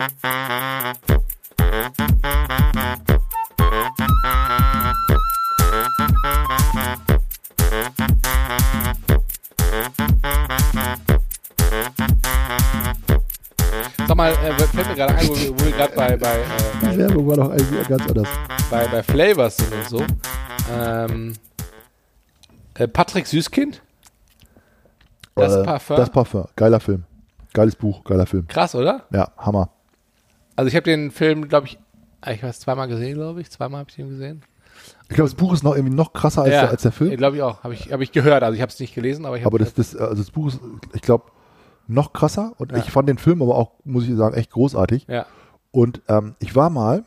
Sag mal, äh, fällt mir gerade ein, wo wir, wir gerade bei, bei, äh, Die bei, Werbung war doch eigentlich ganz anders. bei, bei Flavors sind und so. Ähm, äh, Patrick Süßkind? Das Äh, Parfum? Das Parfum. Geiler Film. Geiles Buch, geiler Film. Krass, oder? Ja, Hammer. Also ich habe den Film, glaube ich, ah, ich weiß, zweimal gesehen, glaube ich. Zweimal habe ich den gesehen. Ich glaube, das Buch ist noch irgendwie noch krasser als, der, als der Film. Glaube ich auch. Habe ich, hab ich gehört. Also ich habe es nicht gelesen, aber ich habe Aber das, das, also das Buch ist, ich glaube, noch krasser. Und Ja. ich fand den Film aber auch, muss ich sagen, echt großartig. ja. Und ähm, ich war mal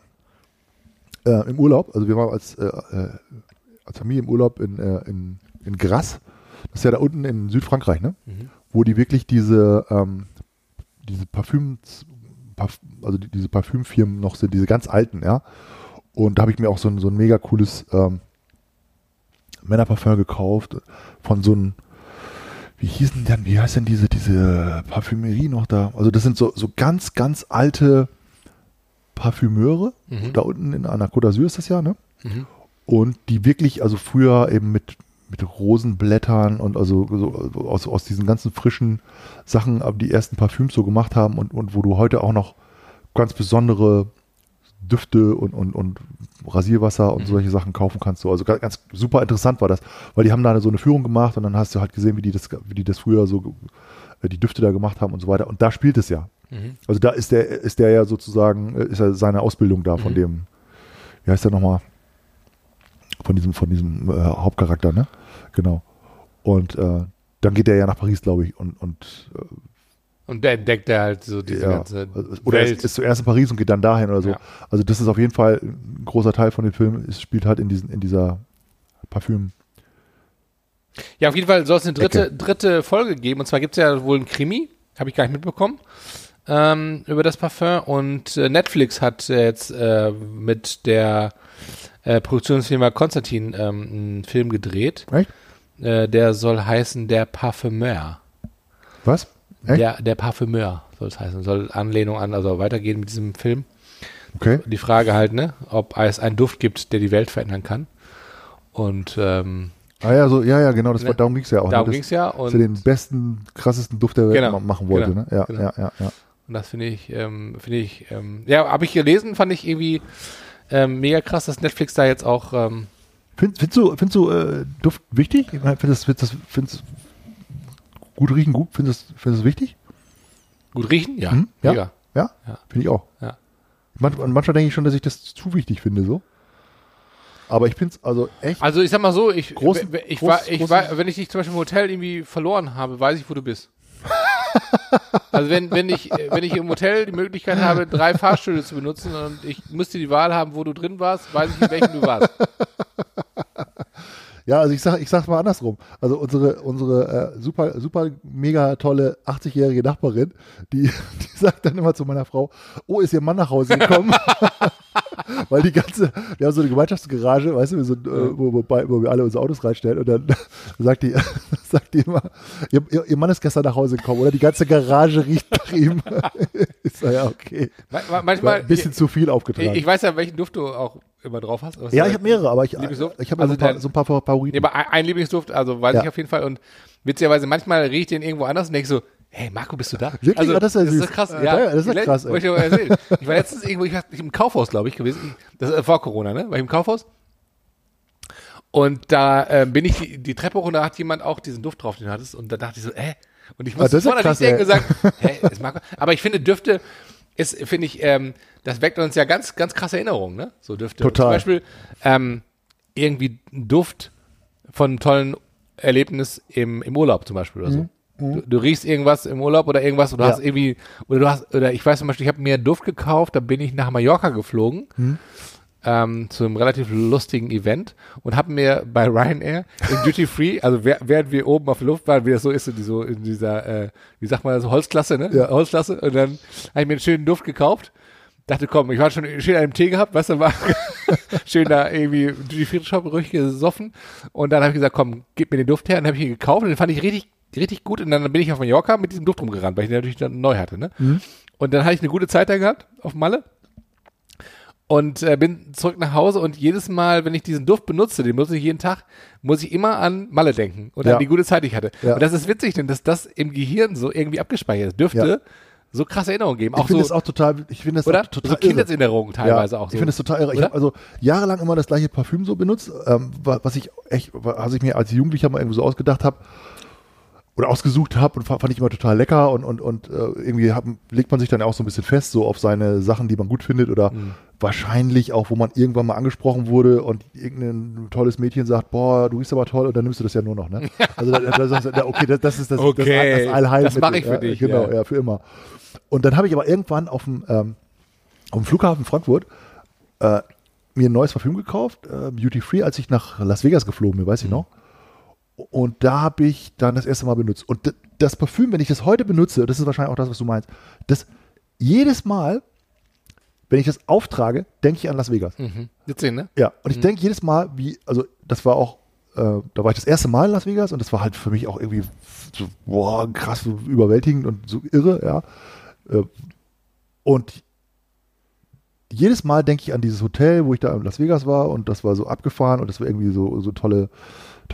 äh, im Urlaub, also wir waren als, äh, äh, als Familie im Urlaub in, äh, in, in Grasse. Das ist ja da unten in Südfrankreich, ne? Mhm. Wo die wirklich diese, ähm, diese Parfüms, Parf also die, diese Parfümfirmen noch sind, diese ganz alten, ja. Und da habe ich mir auch so ein, so ein mega cooles ähm, Männerparfum gekauft von so einem, wie hießen denn, wie heißt denn diese, diese Parfümerie noch da? Also das sind so, so ganz, ganz alte Parfümeure. Mhm. Da unten in, an der Côte d'Azur ist das ja, ne? Mhm. Und die wirklich, also früher eben mit, mit Rosenblättern und also so aus, aus diesen ganzen frischen Sachen, die ersten Parfüms so gemacht haben und, und wo du heute auch noch ganz besondere Düfte und, und, und Rasierwasser und Mhm. solche Sachen kaufen kannst. So. Also ganz, ganz super interessant war das, weil die haben da so eine Führung gemacht und dann hast du halt gesehen, wie die das, wie die das früher so äh, die Düfte da gemacht haben und so weiter. Und da spielt es ja. Mhm. Also da ist der, ist der ja sozusagen, äh, ist ja seine Ausbildung da von Mhm. dem, wie heißt der nochmal? Von diesem, von diesem äh, Hauptcharakter, ne? Genau. Und äh, dann geht er ja nach Paris, glaube ich, und, und äh, Und der entdeckt er halt so diese ja, ganze oder Welt. ist, ist zuerst in Paris und geht dann dahin oder so. Ja. Also das ist auf jeden Fall ein großer Teil von dem Film. Es spielt halt in diesen, in dieser Parfüm. Ja, auf jeden Fall soll es eine dritte, Ecke. dritte Folge geben. Und zwar gibt es ja wohl ein Krimi, habe ich gar nicht mitbekommen, ähm, über das Parfum. Und äh, Netflix hat jetzt äh, mit der äh, Produktionsfirma Konstantin ähm, einen Film gedreht. Echt? Äh, der soll heißen Der Parfumeur. Was? Echt? Der, der Parfumeur soll es heißen. Soll Anlehnung an, also weitergehen mit diesem Film. Okay. Die Frage halt, ne, ob es einen Duft gibt, der die Welt verändern kann. Und ähm, Ah ja, so, ja, ja, genau, das war, Ne? darum ging es ja auch. darum ne? ging es ja. dass Und er den besten, krassesten Duft der Welt Genau, ma- machen wollte, genau, ne? Ja, genau. ja, ja, ja. Und das finde ich, ähm, finde ich, ähm, ja, habe ich gelesen, fand ich irgendwie ähm, mega krass, dass Netflix da jetzt auch, ähm, Find, findest du, findest du äh, Duft wichtig? Ich meine, findest, findest, findest gut riechen gut? Findest, findest du wichtig? gut riechen, ja, Hm? Ja? mega. Ja? Ja. Finde ich auch. Ja. Man, manchmal denke ich schon, dass ich das zu wichtig finde, so. Aber ich finde es also echt. Also ich sag mal so, ich, Großen- w- ich, groß- war, ich großen- war, wenn ich dich zum Beispiel im Hotel irgendwie verloren habe, weiß ich, wo du bist. also wenn, wenn ich, wenn ich im Hotel die Möglichkeit habe, drei Fahrstühle zu benutzen und ich müsste die Wahl haben, wo du drin warst, weiß ich, in welchem du warst. Ja, also ich sag, ich sag's mal andersrum. Also unsere, unsere äh, super, super mega tolle 80-jährige Nachbarin, die, die sagt dann immer zu meiner Frau, oh, ist ihr Mann nach Hause gekommen? Weil die ganze, wir haben so eine Gemeinschaftsgarage, weißt du, sind, äh, wo, wo, wo wir alle unsere Autos reinstellen und dann sagt die, sagt die immer, ihr, ihr, Mann ist gestern nach Hause gekommen oder die ganze Garage riecht nach ihm. ich sag, ja, okay. Manchmal, ein bisschen zu viel ich, aufgetragen. ich weiß ja, welchen Duft du auch immer drauf hast. aber ja, ich habe mehrere, aber ich, Lieblingsduft? ich habe Also so, ein paar- so ein paar Favoriten. Nee, aber ein, ein Lieblingsduft, also weiß Ja. ich auf jeden Fall. Und witzigerweise, manchmal riecht den irgendwo anders und denk so, hey Marco, bist du da? Wirklich? Also, Ah, das ist ja das ist krass. Ja, ja, das ist ja krass, ey. Ich, erzählen. ich war letztens irgendwo, ich war im Kaufhaus, glaube ich, gewesen. Das ist äh, vor Corona, ne? War ich im Kaufhaus. Und da äh, bin ich die, die Treppe hoch und da hat jemand auch diesen Duft drauf, den du hattest. Und da dachte ich so, äh? Und ich Ah, musste ist ja vorne nicht denken und sagen, hä, ist Marco. Aber ich finde, Düfte ist, finde ich, ähm, das weckt uns ja ganz, ganz krasse Erinnerungen, ne? So Düfte. Total. Zum Beispiel ähm, irgendwie ein Duft von einem tollen Erlebnis im, im Urlaub zum Beispiel oder so. Du, du riechst irgendwas im Urlaub oder irgendwas oder. Ja. hast irgendwie, oder du hast, oder ich weiß zum Beispiel, ich habe mir einen Duft gekauft, da bin ich nach Mallorca geflogen, Mhm. ähm, zu einem relativ lustigen Event und habe mir bei Ryanair im Duty Free, also während wir oben auf der Luft waren, wie das so ist, in, so in dieser, äh, wie sagt man das, Holzklasse, ne? Ja. Holzklasse, und dann habe ich mir einen schönen Duft gekauft. Dachte, komm, ich war schon schön an einem Tee gehabt, weißt du, war schön da irgendwie Duty Free Shop ruhig gesoffen. Und dann habe ich gesagt, komm, gib mir den Duft her. Und dann habe ich ihn gekauft und den fand ich richtig, richtig gut. Und dann bin ich auf Mallorca mit diesem Duft rumgerannt, weil ich den natürlich dann neu hatte, ne? Und Und dann hatte ich eine gute Zeit da gehabt auf Malle. Und äh, bin zurück nach Hause und jedes Mal, wenn ich diesen Duft benutze, den benutze ich jeden Tag, muss ich immer an Malle denken und Ja. an die gute Zeit, die ich hatte. Ja. Und das ist witzig, denn dass das im Gehirn so irgendwie abgespeichert ist. Dürfte Ja. so krasse Erinnerungen geben. Ich Auch finde so, das auch total, ich finde das oder? total so. Kindheitserinnerungen teilweise ja, auch so. Ich finde das total irre. Ich Oder? habe also jahrelang immer das gleiche Parfüm so benutzt, ähm, wa- was ich echt, was ich mir als Jugendlicher mal irgendwo so ausgedacht habe oder ausgesucht habe und fa- fand ich immer total lecker und, und, und äh, irgendwie hab, legt man sich dann auch so ein bisschen fest, so auf seine Sachen, die man gut findet oder Mhm. wahrscheinlich auch, wo man irgendwann mal angesprochen wurde und irgendein tolles Mädchen sagt, boah, du riechst aber toll und dann nimmst du das ja nur noch, ne? Also da, da sagst du, okay, das, das ist das, Okay, das, das das mach ich für ja, dich, Genau, ja. ja, für immer. Und dann habe ich aber irgendwann auf dem, ähm, auf dem Flughafen Frankfurt äh, mir ein neues Parfüm gekauft, äh, Beauty Free, als ich nach Las Vegas geflogen bin, weiß ich noch. Und da habe ich dann das erste Mal benutzt. Und das Parfüm, wenn ich das heute benutze, das ist wahrscheinlich auch das, was du meinst, das jedes Mal, wenn ich das auftrage, denke ich an Las Vegas. mhm. Witzig, ne? Ja, und ich denke jedes Mal, wie, also das war auch, äh, da war ich das erste Mal in Las Vegas und das war halt für mich auch irgendwie so, boah, krass, so überwältigend und so irre, ja. Äh, Und jedes Mal denke ich an dieses Hotel, wo ich da in Las Vegas war und das war so abgefahren und das war irgendwie so, so tolle,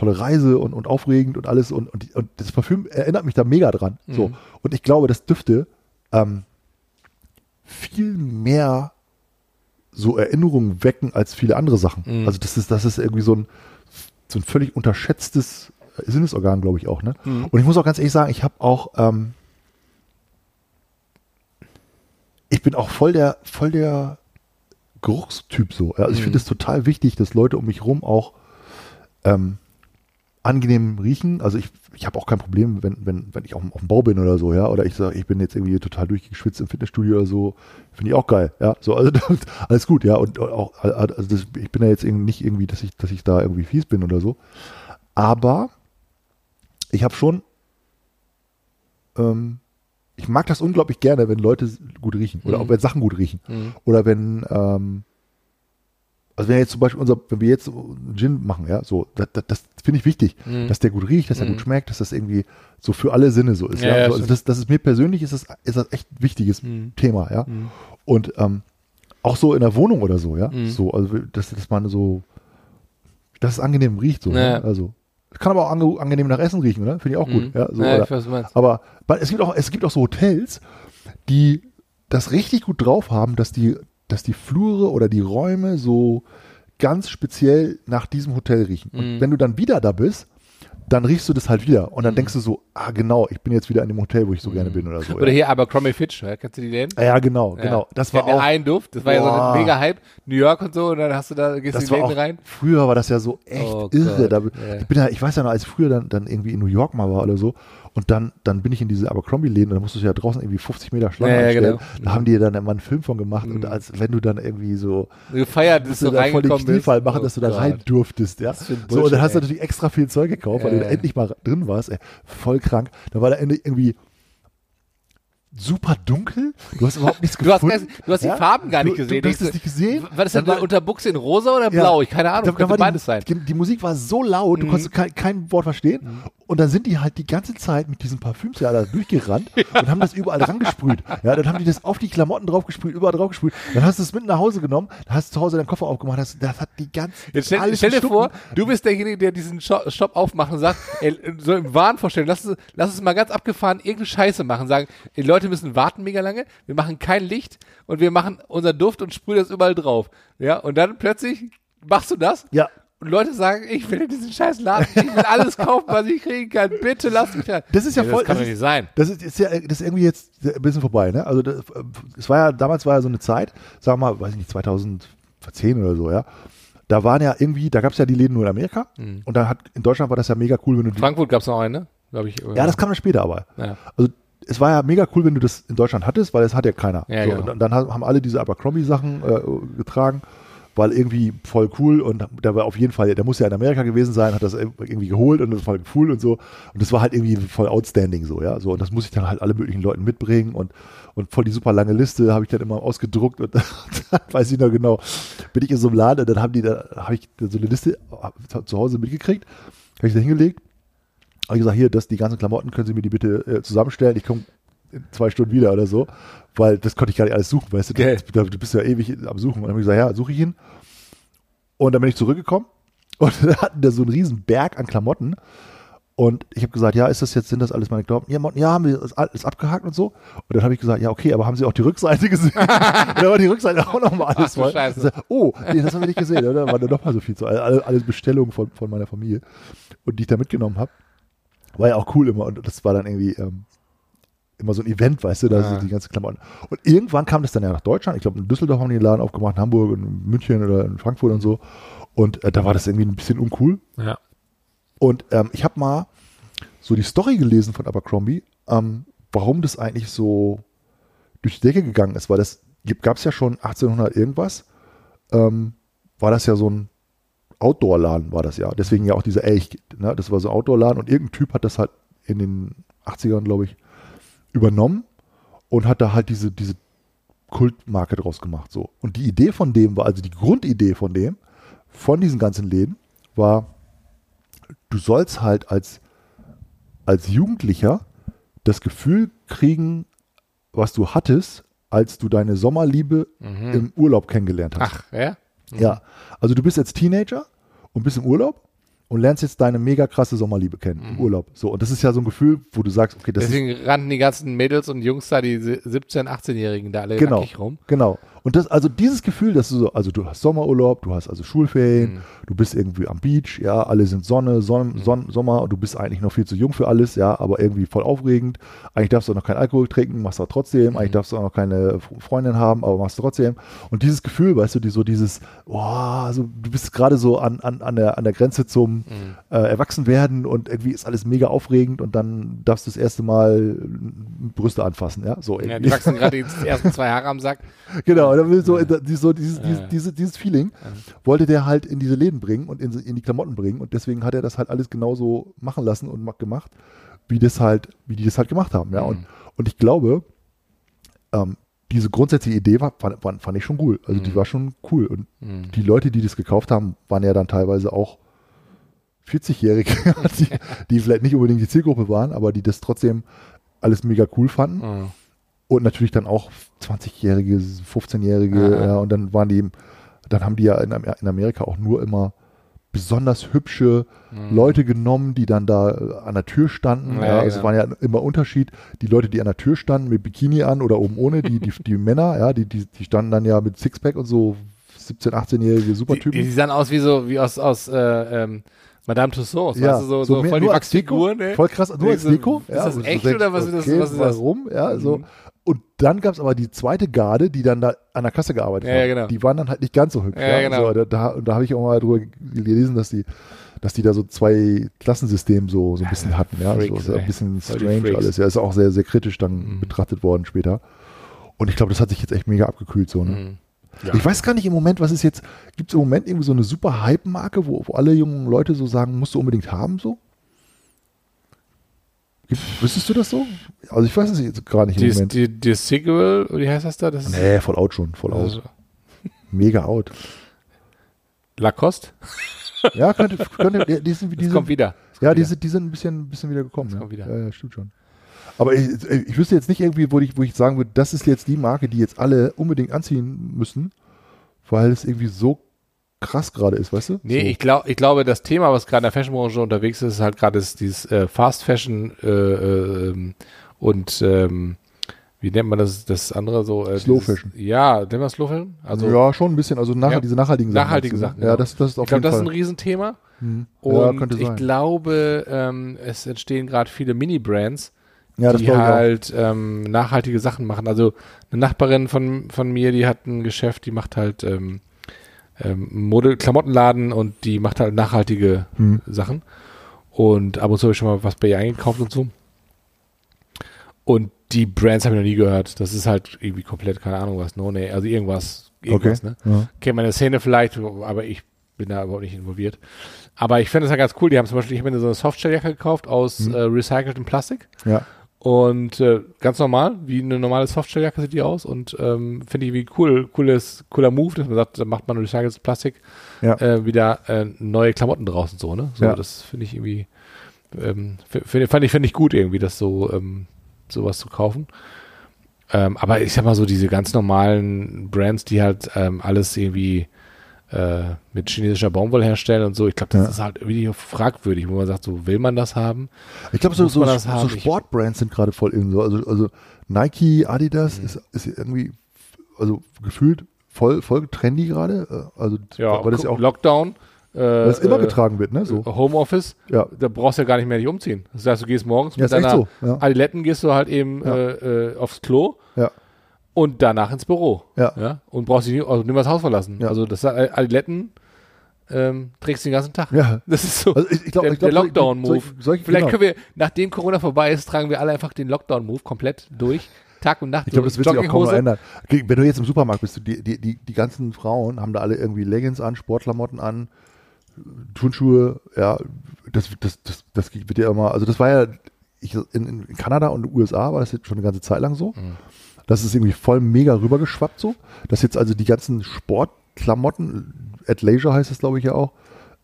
tolle Reise und, und aufregend und alles und, und, und das Parfüm erinnert mich da mega dran. So. Mhm. Und ich glaube, das dürfte ähm, viel mehr so Erinnerungen wecken als viele andere Sachen. Mhm. Also das ist, das ist irgendwie so ein, so ein völlig unterschätztes Sinnesorgan, glaube ich auch. Ne? Mhm. Und ich muss auch ganz ehrlich sagen, ich habe auch, ähm, ich bin auch voll der, voll der Geruchstyp so. Also ich Mhm. finde es total wichtig, dass Leute um mich rum auch ähm, angenehm riechen. Also ich, ich habe auch kein Problem, wenn, wenn, wenn ich auf, dem- auf dem Bau bin oder so, ja. Oder ich sage, ich bin jetzt irgendwie total durchgeschwitzt im Fitnessstudio oder so. Finde ich auch geil, ja. So, also alles gut, ja. Und auch, also das, ich bin ja jetzt irgendwie nicht irgendwie, dass ich, dass ich da irgendwie fies bin oder so. Aber ich habe schon, ähm, ich mag das unglaublich gerne, wenn Leute gut riechen oder Mhm. auch wenn Sachen gut riechen. Mhm. Oder wenn, ähm, also wenn jetzt zum Beispiel unser, wenn wir jetzt Gin machen, ja, so, das, das, das finde ich wichtig, Mhm. dass der gut riecht, dass er Mhm. gut schmeckt, dass das irgendwie so für alle Sinne so ist. Ja, Ja, ja, so, also das, das ist mir persönlich ist das, ist das echt ein wichtiges Mhm. Thema, ja. Mhm. Und ähm, auch so in der Wohnung oder so, ja. Mhm. So, also dass, dass man so, dass es angenehm riecht, so. Ja. Ne? Also kann aber auch ange, angenehm nach Essen riechen, oder? Finde ich auch gut. Mhm. Ja, so, ja, ich weiß, was aber es gibt auch, es gibt auch so Hotels, die das richtig gut drauf haben, dass die, dass die Flure oder die Räume so ganz speziell nach diesem Hotel riechen. Und Mhm. wenn du dann wieder da bist, dann riechst du das halt wieder. Und dann Mhm. denkst du so, ah genau, ich bin jetzt wieder in dem Hotel, wo ich so gerne bin oder so. Oder ja. hier Abercrombie Fitch, ja, kennst du die Läden? ja, genau, Ja. genau. Das war auch, einen Duft, das war ja so Boah. ein mega Hype, New York und so, und dann hast du da, gehst du in die Läden rein. früher war das ja so echt Oh irre. Da, ja. ich, bin ja, ich weiß ja noch, als ich früher dann, dann irgendwie in New York mal war oder so, und dann, dann bin ich in diese Abercrombie-Läden und da musstest du ja draußen irgendwie 50 Meter Schlange Ja, ja, anstellen. genau. Da haben die dann immer einen Film von gemacht und Mhm. als wenn du dann irgendwie so Gefeiert, dass musst du da voll den bist. Kniefall machen, Oh dass du da Gott. rein durftest, ja. Ein So, und dann Bullshit, hast du natürlich extra viel Zeug gekauft, weil Ja, du ja. endlich mal drin warst, ey. Voll krank. Da war da Ende irgendwie super dunkel. Du hast überhaupt nichts Du hast, gefunden. gar- du hast ja? die Farben gar nicht du, gesehen. Du, du hast es nicht gesehen. Was ist denn war- unter Buchse in rosa oder Ja. blau? Ich keine Ahnung, da, da könnte war beides die, sein. Die, die Musik war so laut, du Mhm. konntest kein, kein Wort verstehen. Und dann sind die halt die ganze Zeit mit diesen Parfüms ja da durchgerannt und haben das überall rangesprüht. Ja, dann haben die das auf die Klamotten draufgesprüht, überall draufgesprüht. Dann hast du es mit nach Hause genommen, dann hast du zu Hause deinen Koffer aufgemacht, das, das hat die ganze Jetzt stell, alles stell dir vor, du bist derjenige, der diesen Shop, Shop aufmacht und sagt, ey, so im Wahn vorstellen, lass es, lass es mal ganz abgefahren irgendeine Scheiße machen, sagen, die Leute müssen warten mega lange, wir machen kein Licht und wir machen unser Duft und sprühen das überall drauf. Ja, und dann plötzlich machst du das Ja, und Leute sagen, ich will in diesen scheiß Laden, ich will alles kaufen, was ich kriegen kann, bitte lass mich da. Das ist ja Ey, voll- Das kann das doch ist- nicht sein. Das ist, ist ja das ist irgendwie jetzt ein bisschen vorbei, ne? Also das, es war ja damals war ja so eine Zeit, sagen wir mal, weiß ich nicht, 2010 oder so, ja. Da waren ja irgendwie, da gab es ja die Läden nur in Amerika Mhm. und dann hat in Deutschland war das ja mega cool, wenn du die, Frankfurt gab es noch einen, ne? Glaube ich. ja, das kam dann später aber. ja. Also es war ja mega cool, wenn du das in Deutschland hattest, weil es hat ja keiner. Ja, so, genau. und dann haben alle diese Abercrombie-Sachen äh, getragen, weil irgendwie voll cool und der war auf jeden Fall, der muss ja in Amerika gewesen sein, hat das irgendwie geholt und das war voll cool und so. Und das war halt irgendwie voll outstanding so, ja. So, und das muss ich dann halt alle möglichen Leuten mitbringen und, und voll die super lange Liste habe ich dann immer ausgedruckt und dann weiß ich noch genau, bin ich in so einem Laden und dann haben die da, habe ich so eine Liste zu Hause mitgekriegt, habe ich da hingelegt habe ich gesagt, hier, das, die ganzen Klamotten, können Sie mir die bitte äh, zusammenstellen. Ich komme in zwei Stunden wieder oder so, weil das konnte ich gar nicht alles suchen, weißt du, Geil. du, du bist ja ewig am Suchen. Und dann habe ich gesagt, ja, suche ich ihn. Und dann bin ich zurückgekommen und dann hatten der so einen riesen Berg an Klamotten. Und ich habe gesagt, ja, ist das jetzt, sind das alles meine Klamotten? Ja, haben wir alles abgehakt und so. Und dann habe ich gesagt, ja, okay, aber haben Sie auch die Rückseite gesehen? dann war die Rückseite auch nochmal alles voll. Oh, nee, das haben wir nicht gesehen. Oder? Da war dann nochmal so viel zu. Alle, alles Bestellungen von, von meiner Familie. Und die ich da mitgenommen habe. War ja auch cool immer. Und das war dann irgendwie ähm, immer so ein Event, weißt du, da sind die ganzen Klamotten. Und irgendwann kam das dann ja nach Deutschland. Ich glaube, in Düsseldorf haben die den Laden aufgemacht, in Hamburg und in München oder in Frankfurt und so. Und äh, da war das irgendwie ein bisschen uncool. Ja. Und ähm, ich habe mal so die Story gelesen von Abercrombie, ähm, warum das eigentlich so durch die Decke gegangen ist, weil das gab es ja schon 1800 irgendwas, ähm, war das ja so ein Outdoor-Laden, war das ja. Deswegen ja auch dieser Elch, ne? das war so Outdoor-Laden und irgendein Typ hat das halt in den 80ern, glaube ich, übernommen und hat da halt diese, diese Kultmarke draus gemacht. So. Und die Idee von dem war, also die Grundidee von dem, von diesen ganzen Läden, war, du sollst halt als, als Jugendlicher das Gefühl kriegen, was du hattest, als du deine Sommerliebe Mhm. im Urlaub kennengelernt hast. Ach, ja? Ja, also du bist jetzt Teenager und bist im Urlaub und lernst jetzt deine mega krasse Sommerliebe kennen im Urlaub. So, und das ist ja so ein Gefühl, wo du sagst, okay, das ist Deswegen rannten die ganzen Mädels und Jungs da, die 17-, 18-Jährigen da alle Genau. rum. Genau. Und das, also dieses Gefühl, dass du so, also du hast Sommerurlaub, du hast also Schulferien, Mhm. du bist irgendwie am Beach, ja, alle sind Sonne, Sonn, Sonn, Sommer und du bist eigentlich noch viel zu jung für alles, ja, aber irgendwie voll aufregend. Eigentlich darfst du auch noch keinen Alkohol trinken, machst du trotzdem, Mhm. eigentlich darfst du auch noch keine Freundin haben, aber machst du trotzdem. Und dieses Gefühl, weißt du, die so dieses, boah, also du bist gerade so an, an, an, der, an der Grenze zum Mhm. äh, Erwachsenwerden und irgendwie ist alles mega aufregend und dann darfst du das erste Mal Brüste anfassen, ja, so Ja, irgendwie. die wachsen gerade die ersten zwei Haare am Sack. Genau, da will so, die, so dieses, Ja. dieses, diese, dieses Feeling wollte der halt in diese Läden bringen und in, in die Klamotten bringen und deswegen hat er das halt alles genauso machen lassen und ma- gemacht, wie das halt, wie die das halt gemacht haben, ja. Und, und ich glaube, ähm, diese grundsätzliche Idee war, fand, fand, ich schon cool. Also die war schon cool. Und Mhm. die Leute, die das gekauft haben, waren ja dann teilweise auch 40-Jährige, die, die vielleicht nicht unbedingt die Zielgruppe waren, aber die das trotzdem alles mega cool fanden. Mhm. Und natürlich dann auch 20-Jährige, 15-Jährige, Aha. ja, und dann waren die, dann haben die ja in, in Amerika auch nur immer besonders hübsche Mhm. Leute genommen, die dann da äh, an der Tür standen. Ja, Ja, also es genau. waren ja immer Unterschied. Die Leute, die an der Tür standen mit Bikini an oder oben ohne, die, die, die Männer, ja, die, die, die standen dann ja mit Sixpack und so 17-, 18-jährige Die, Supertypen. die sahen aus wie so, wie aus, aus äh, ähm, Madame Tussauds, ja, weißt du, so, so, mehr- voll die als Deko, Wachsfiguren, ne? voll krass, nur als so- Deko. ist das du echt denkst, oder was ist das- was ist das? Warum? Ja, so. Mhm. Und dann gab es aber die zweite Garde, die dann da an der Kasse gearbeitet Ja, hat. ja, genau. Die waren dann halt nicht ganz so hübsch. Ja, Ja, genau. so, da da, und da habe ich auch mal drüber gelesen, dass die, dass die da so zwei Klassensystem so, so ein bisschen hatten. Ja, Freaks, so, so ey. ein bisschen strange alles. Ja, ist auch sehr, sehr kritisch dann Mhm. betrachtet worden später. Und ich glaube, das hat sich jetzt echt mega abgekühlt so. Ne? Mhm. Ja. Ich weiß gar nicht im Moment, was ist jetzt, gibt es im Moment irgendwie so eine super Hype-Marke, wo, wo alle jungen Leute so sagen, musst du unbedingt haben so? Wüsstest du das so? Also ich weiß es jetzt gar nicht im Die, Moment. die, die Sequel, wie heißt das da? Das ist Nee, voll out schon, voll out. also Mega out. Lacoste? Ja, könnte, könnte die, die sind, die Das sind, kommt wieder. Das ja, kommt die wieder. sind, die sind ein bisschen, ein bisschen wieder gekommen. Das Ja. kommt wieder. ja, ja, stimmt schon. Aber ich, ich wüsste jetzt nicht irgendwie, wo ich, wo ich sagen würde, das ist jetzt die Marke, die jetzt alle unbedingt anziehen müssen, weil es irgendwie so krass gerade ist, weißt du? Nee, so. ich, glaub, ich glaube, das Thema, was gerade in der Fashionbranche unterwegs ist, ist halt gerade dieses äh, Fast Fashion äh, äh, und ähm, wie nennt man das, das andere so? Äh, Slow dieses- Fashion. Ja, nennt man Slow Fashion? Also ja, schon ein bisschen, also nach, Ja. diese nachhaltigen Sachen. Nachhaltige meinst du, Sachen, ne? Ja, genau. das, das ist auf ich glaube, jeden das ist ein Fall. Riesenthema. Hm. Und ja, ich glaube, ähm, es entstehen gerade viele Mini-Brands, ja, die halt ähm, nachhaltige Sachen machen. Also eine Nachbarin von, von mir, die hat ein Geschäft, die macht halt ähm, ähm, Mode, Klamottenladen und die macht halt nachhaltige Hm. Sachen. Und ab und zu habe ich schon mal was bei ihr eingekauft und so. Und die Brands habe ich noch nie gehört. Das ist halt irgendwie komplett, keine Ahnung was, no, nee, also irgendwas, Okay. irgendwas, ne? Ja. Kennt meine Szene vielleicht, aber ich bin da überhaupt nicht involviert. Aber ich finde das ja ganz cool. Die haben zum Beispiel, ich habe mir so eine Softshell-Jacke gekauft aus Mhm. äh, recyceltem Plastik. ja. Und äh, ganz normal, wie eine normale Softshell-Jacke sieht die aus. Und ähm, finde ich wie cool, cooles, cooler Move, dass man sagt, da macht man recyceltes Plastik Ja. äh, wieder äh, neue Klamotten draußen so, ne? So, Ja. das finde ich irgendwie, ähm, find, fand ich, finde ich gut irgendwie, das so ähm, sowas zu kaufen. Ähm, aber ich sag mal so, diese ganz normalen Brands, die halt ähm, alles irgendwie äh, mit chinesischer Baumwolle herstellen und so, ich glaube, das Ja. ist halt irgendwie fragwürdig, wo man sagt, so will man das haben? Ich glaube, so, so, so Sportbrands sind gerade voll in. So. Also, also Nike, Adidas Mhm. ist, ist irgendwie, also gefühlt voll, voll trendy gerade. äh, Also, Ja, weil das ja auch Lockdown. Äh, weil das immer äh, getragen wird, ne? So. Homeoffice, Ja. da brauchst du ja gar nicht mehr dich umziehen. Das heißt, du gehst morgens Ja, mit deiner so, ja. Adiletten, gehst du halt eben Ja. äh, äh, aufs Klo Ja. Und danach ins Büro. Ja. Und brauchst dich nicht, also nicht mehr das Haus verlassen. Ja. Also das Adiletten ähm, trägst du den ganzen Tag. Ja. Das ist so Also ich, ich glaub, der, der Lockdown-Move. Vielleicht genau. können wir, nachdem Corona vorbei ist, tragen wir alle einfach den Lockdown-Move komplett durch. Tag und Nacht. Ich glaube, das wird sich auch kaum ändern. Wenn du jetzt im Supermarkt bist, die, die, die, die ganzen Frauen haben da alle irgendwie Leggings an, Sportklamotten an, Turnschuhe, ja, das, das, das, das wird ja immer, also das war ja, ich, in, in Kanada und den USA war das jetzt schon eine ganze Zeit lang so. Mhm. Das ist irgendwie voll mega rübergeschwappt so, dass jetzt also die ganzen Sportklamotten, at Leisure heißt es glaube ich ja auch,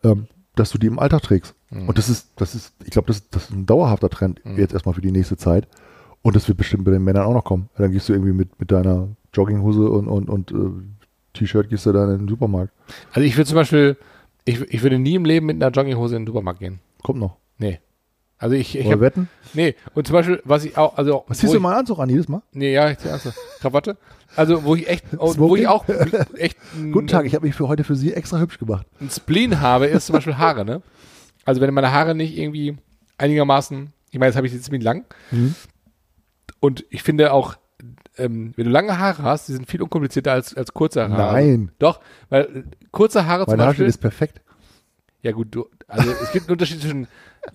ähm, dass du die im Alltag trägst. Mhm. Und das ist, das ist, ich glaube, das, das ist ein dauerhafter Trend jetzt erstmal für die nächste Zeit. Und das wird bestimmt bei den Männern auch noch kommen. Dann gehst du irgendwie mit, mit deiner Jogginghose und, und, und äh, T-Shirt gehst du dann in den Supermarkt. Also ich würde zum Beispiel, ich, ich würde nie im Leben mit einer Jogginghose in den Supermarkt gehen. Kommt noch. Nee. Also ich, ich hab, wetten? nee. Und zum Beispiel, was ich auch, also Was ziehst du mal Anzug an jedes Mal? Nee, ja, ich zieh Anzug. Krawatte. Also wo ich echt, wo ich auch echt Guten Tag, ich habe mich für heute für Sie extra hübsch gemacht. ein Spleen habe, ist zum Beispiel Haare, ne? Also wenn meine Haare nicht irgendwie einigermaßen, ich meine, jetzt habe ich sie ziemlich lang. Mhm. Und ich finde auch, ähm, wenn du lange Haare hast, die sind viel unkomplizierter als, als kurze Haare. Nein. Doch, weil äh, kurze Haare zum Meine Haarschnitt Beispiel, ist perfekt. Ja gut, du, also es gibt einen Unterschied zwischen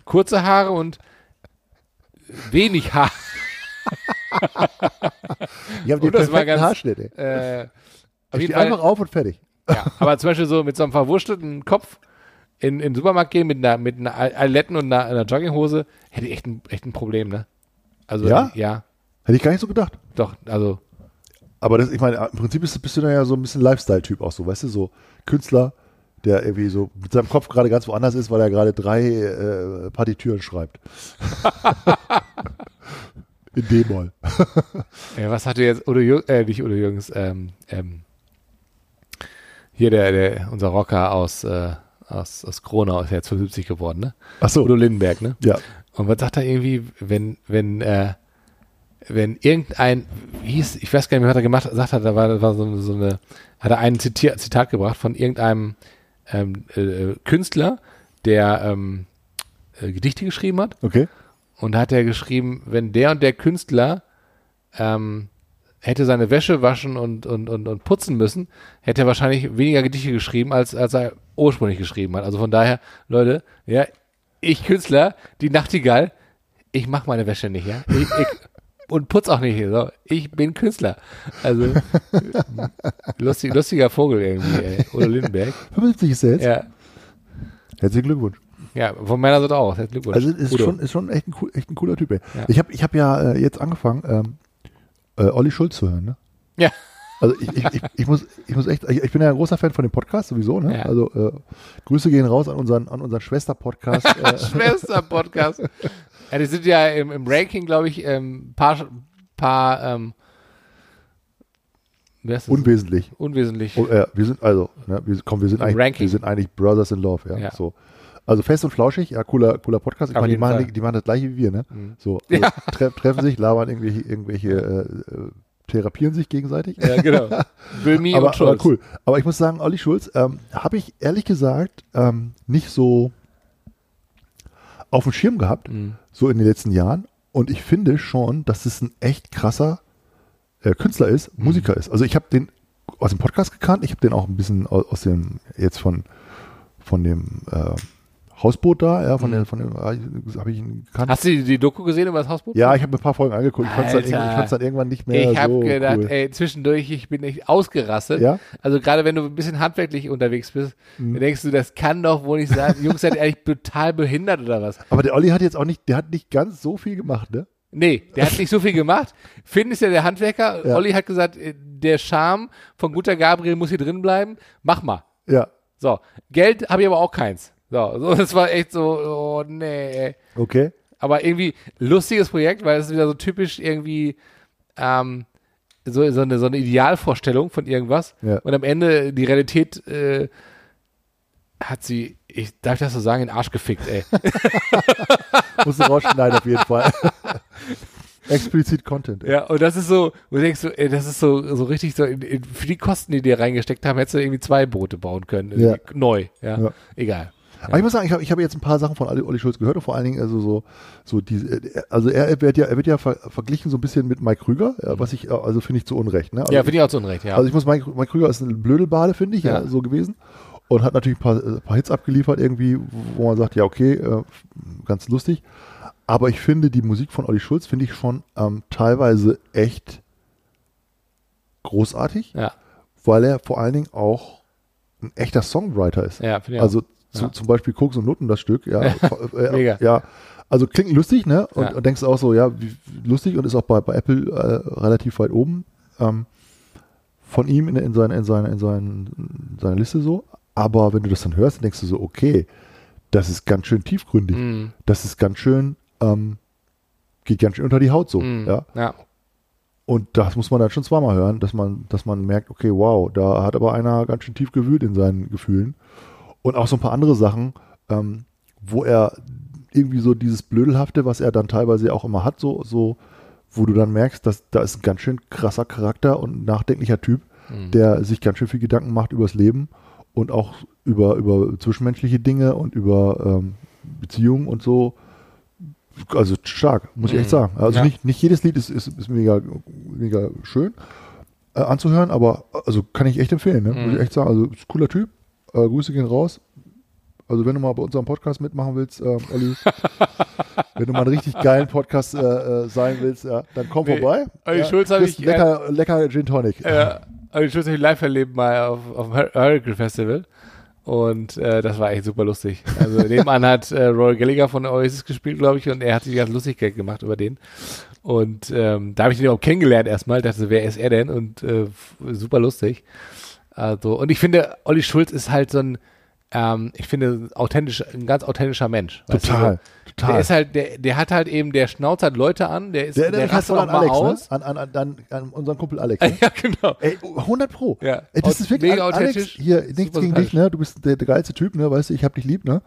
kurze Haare und wenig Haare. Ich habe war perfekten ganz- Haarschnitt. Ey. Äh, Ich stehe einfach auf und fertig. Ja, aber zum Beispiel so mit so einem verwurstelten Kopf in, in den Supermarkt gehen mit einer, mit einer Aletten und einer, einer Jogginghose, hätte ich echt ein, echt ein Problem, ne? Also, Ja? Ja, Hätte ich gar nicht so gedacht. doch, also, Aber das, ich meine, im Prinzip bist, bist du dann ja so ein bisschen Lifestyle-Typ auch so, weißt du, so Künstler, der irgendwie so mit seinem Kopf gerade ganz woanders ist, weil er gerade drei äh, Partitüren schreibt. In D-Moll. äh, was hatte jetzt Udo Jürgens, äh, nicht Udo Jürgens, ähm, ähm, hier der, der, unser Rocker aus, äh, aus, aus Kronau ist ja jetzt 75 geworden, ne? Ach so. Udo Lindenberg, ne? Ja. Und was sagt er irgendwie, wenn, wenn, äh, wenn irgendein, wie hieß, ich weiß gar nicht mehr, was er gemacht hat, sagt hat, da war, da war so, eine- so eine, hat er ein Zitier, Zitat gebracht von irgendeinem ähm, äh, Künstler, der ähm, äh, Gedichte geschrieben hat. Okay. Und da hat er geschrieben, wenn der und der Künstler ähm, hätte seine Wäsche waschen und, und, und, und putzen müssen, hätte er wahrscheinlich weniger Gedichte geschrieben, als, als er ursprünglich geschrieben hat. Also von daher, Leute, ja, ich Künstler, die Nachtigall, ich mach meine Wäsche nicht, ja. Ich, ich, und putz auch nicht. So. Ich bin Künstler. Also lustig, lustiger Vogel irgendwie, ey. Udo Lindenberg. 75 ist er jetzt. Ja, Herzlichen Glückwunsch. ja, von meiner Seite auch. Herzlichen Glückwunsch. Also ist Udo. schon, ist schon echt ein, echt ein cooler Typ. Ey. Ja. Ich habe ich hab ja äh, jetzt angefangen, ähm, äh, Olli Schulz zu hören. Ne? Ja. Also ich, ich, ich, ich, muss, ich muss echt, ich, ich bin ja ein großer Fan von dem Podcast sowieso. Ne? Ja. Also äh, Grüße gehen raus an unseren, an unseren Schwester-Podcast. äh, Schwester-Podcast. Ja, die sind ja im, im Ranking, glaube ich, ähm, paar, paar ähm, unwesentlich. unwesentlich. Oh, äh, wir sind also, ne, wir, komm, wir sind Im eigentlich, Ranking. wir sind eigentlich Brothers in Love, ja. Ja. So. Also fest und flauschig, ja, cooler, cooler Podcast. Ich meine, die machen, die, die machen das gleiche wie wir, ne? Mhm. So, also Ja. tre treffen sich, labern irgendwelche, irgendwelche äh, äh, therapieren sich gegenseitig. Ja, genau. Böhmi aber, und Schulz. aber cool. Aber ich muss sagen, Olli Schulz, ähm, habe ich ehrlich gesagt ähm, nicht so auf dem Schirm gehabt, Mhm. So in den letzten Jahren. Und ich finde schon, dass es ein echt krasser äh, Künstler ist, Mhm. Musiker ist. Also ich habe den aus dem Podcast gekannt, ich habe den auch ein bisschen aus, aus dem, jetzt von, von dem äh, Hausboot da, ja, von Mhm. der, von dem, habe ich ihn gekannt. Hast du die, die Doku gesehen über das Hausboot? ja, ich habe ein paar Folgen angeguckt. Ich fand es dann, dann irgendwann nicht mehr Ich habe so gedacht, cool. ey, zwischendurch, ich bin echt ausgerastet. Ja? Also gerade wenn du ein bisschen handwerklich unterwegs bist, Mhm. dann denkst du, das kann doch wohl nicht sein. Jungs, seid eigentlich total behindert oder was? Aber der Olli hat jetzt auch nicht, der hat nicht ganz so viel gemacht, ne? Nee, der hat nicht so viel gemacht. Finn ist ja der Handwerker. Ja. Olli hat gesagt, äh, der Charme von guter Gabriel muss hier drin bleiben. Mach mal. Ja, So, Geld habe ich aber auch keins. So, so das war echt so, oh nee. okay. aber irgendwie lustiges Projekt, weil es ist wieder so typisch irgendwie ähm, so, so, eine, so eine Idealvorstellung von irgendwas. Ja. Und am Ende die Realität äh, hat sie, ich darf das so sagen, in den Arsch gefickt, ey. Musst du rausschneiden auf jeden Fall. Explizit Content. ja, und das ist so, wo du denkst, so, ey, das ist so, so richtig so, in, in, für die Kosten, die die reingesteckt haben, hättest du irgendwie zwei Boote bauen können. Ja. Neu, ja. Ja. Egal. Aber ich muss sagen, ich habe ich hab jetzt ein paar Sachen von Olli, Schulz gehört und vor allen Dingen also so, so diese, also er wird ja, er wird ja ver, verglichen so ein bisschen mit Mike Krüger, ja, was ich, äh, also finde ich zu Unrecht. Ne? Also ja, finde ich auch zu Unrecht, ja. Also ich muss, Mike, Mike Krüger ist ein Blödelbade, finde ich, ja. Ja. so gewesen. Und hat natürlich ein paar, äh, paar Hits abgeliefert irgendwie, wo man sagt, ja, okay, äh, ganz lustig. Aber ich finde, die Musik von Olli Schulz finde ich schon ähm, teilweise echt großartig, ja, weil er vor allen Dingen auch ein echter Songwriter ist. ja, finde ich auch. Also zu, zum Beispiel Koks und Nutten, das Stück, ja. äh, Mega. Ja, also klingt lustig, ne? Und, und denkst auch so, ja, wie, lustig und ist auch bei, bei Apple äh, relativ weit oben ähm, von ihm in, in, seiner, in, seiner, in, seinen, in seiner Liste so. Aber wenn du das dann hörst, dann denkst du so, okay, das ist ganz schön tiefgründig. Mm, Das ist ganz schön, ähm, geht ganz schön unter die Haut so, mm, ja. ja. Und das muss man dann schon zweimal hören, dass man, dass man merkt, okay, wow, da hat aber einer ganz schön tief gewühlt in seinen Gefühlen. Und auch so ein paar andere Sachen, ähm, wo er irgendwie so dieses Blödelhafte, was er dann teilweise auch immer hat, so, so, wo du dann merkst, dass da ist ein ganz schön krasser Charakter und ein nachdenklicher Typ, Mhm. der sich ganz schön viel Gedanken macht übers Leben und auch über, über zwischenmenschliche Dinge und über ähm, Beziehungen und so. Also stark, muss ich echt Mhm. sagen. Also Ja. nicht, nicht jedes Lied ist, ist, ist mega, mega schön äh, anzuhören, aber also kann ich echt empfehlen, ne? muss Mhm. ich echt sagen. Also ist ein cooler Typ. Äh, Grüße gehen raus. Also wenn du mal bei unserem Podcast mitmachen willst, äh, Olli, wenn du mal einen richtig geilen Podcast äh, äh, sein willst, ja, dann komm Nee, vorbei. Olli ja, Schulz hab kriegst ich, lecker, lecker Gin Tonic. Ja, aber ich habe ich live erlebt mal auf, auf dem Hur- Hurricane Festival. Und äh, das war echt super lustig. Also nebenan hat äh, Roy Gallagher von Oasis gespielt, glaube ich, und er hat sich ganz lustig gemacht über den. Und ähm, da habe ich den auch kennengelernt erstmal, dachte, wer ist er denn? Und äh, super lustig. Also, und ich finde, Olli Schulz ist halt so ein, ähm, ich finde, authentisch, ein ganz authentischer Mensch. weißt du, Total, total. Der ist halt, der, der hat halt eben, der schnauzt halt Leute an, der ist, der der, mich rastet voll auch an mal Alex, aus. ne? an, an, an, an unseren Kumpel Alex. Ne? Ja, genau. Ey, 100 Pro. Ja. Ey, das Aut- ist wirklich mega Alex, authentisch, hier, nichts gegen dich, ne? Du bist der, der geilste Typ, ne? Weißt du, ich hab dich lieb, ne?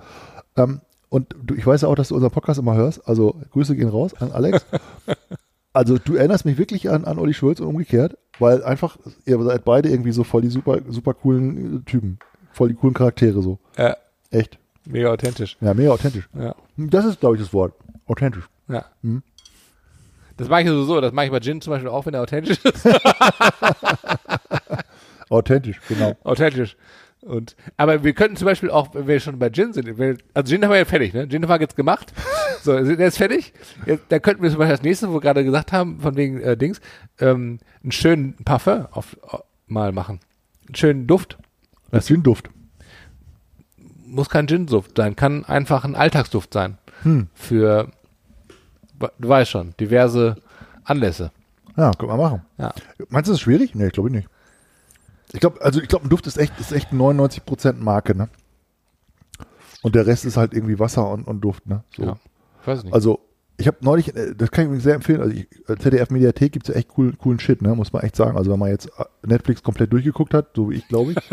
Ähm, und du, ich weiß ja auch, dass du unseren Podcast immer hörst. Also Grüße gehen raus an Alex. also du erinnerst mich wirklich an, an Olli Schulz und umgekehrt, weil einfach, ihr seid beide irgendwie so voll die super, super coolen äh, Typen. Voll die coolen Charaktere so. Ja, Echt. mega authentisch. Ja, mega authentisch. Ja. Das ist, glaube ich, das Wort. Authentisch. Ja. Mhm. Das mache ich sowieso, das mache ich bei Gin zum Beispiel auch, wenn er authentisch ist. Authentisch, genau. authentisch. Und, aber wir könnten zum Beispiel auch, wenn wir schon bei Gin sind, wenn, also Gin haben wir ja fertig, ne? Gin haben wir jetzt gemacht. So, der ist fertig. Jetzt, da könnten wir zum Beispiel das nächste, wo wir gerade gesagt haben, von wegen äh, Dings, ähm, einen schönen Parfum auf, auf, mal machen. Einen schönen Duft. Das Gin-Duft. Muss kein Gin-Duft sein, kann einfach ein Alltagsduft sein. Hm. Für, du weißt schon, diverse Anlässe. Ja, können wir machen. Ja. Meinst du, das ist schwierig? Nee, ich glaube nicht. Ich glaube, also ich glaube, ein Duft ist echt, ist echt 99% Marke, ne? Und der Rest ist halt irgendwie Wasser und, und Duft, ne? So. Ja. Ich weiß nicht. Also, ich habe neulich, äh, das kann ich übrigens sehr empfehlen, also ich, äh, ZDF-Mediathek gibt es ja echt coolen, coolen Shit, ne? Muss man echt sagen. Also wenn man jetzt äh, Netflix komplett durchgeguckt hat, so wie ich, glaube ich.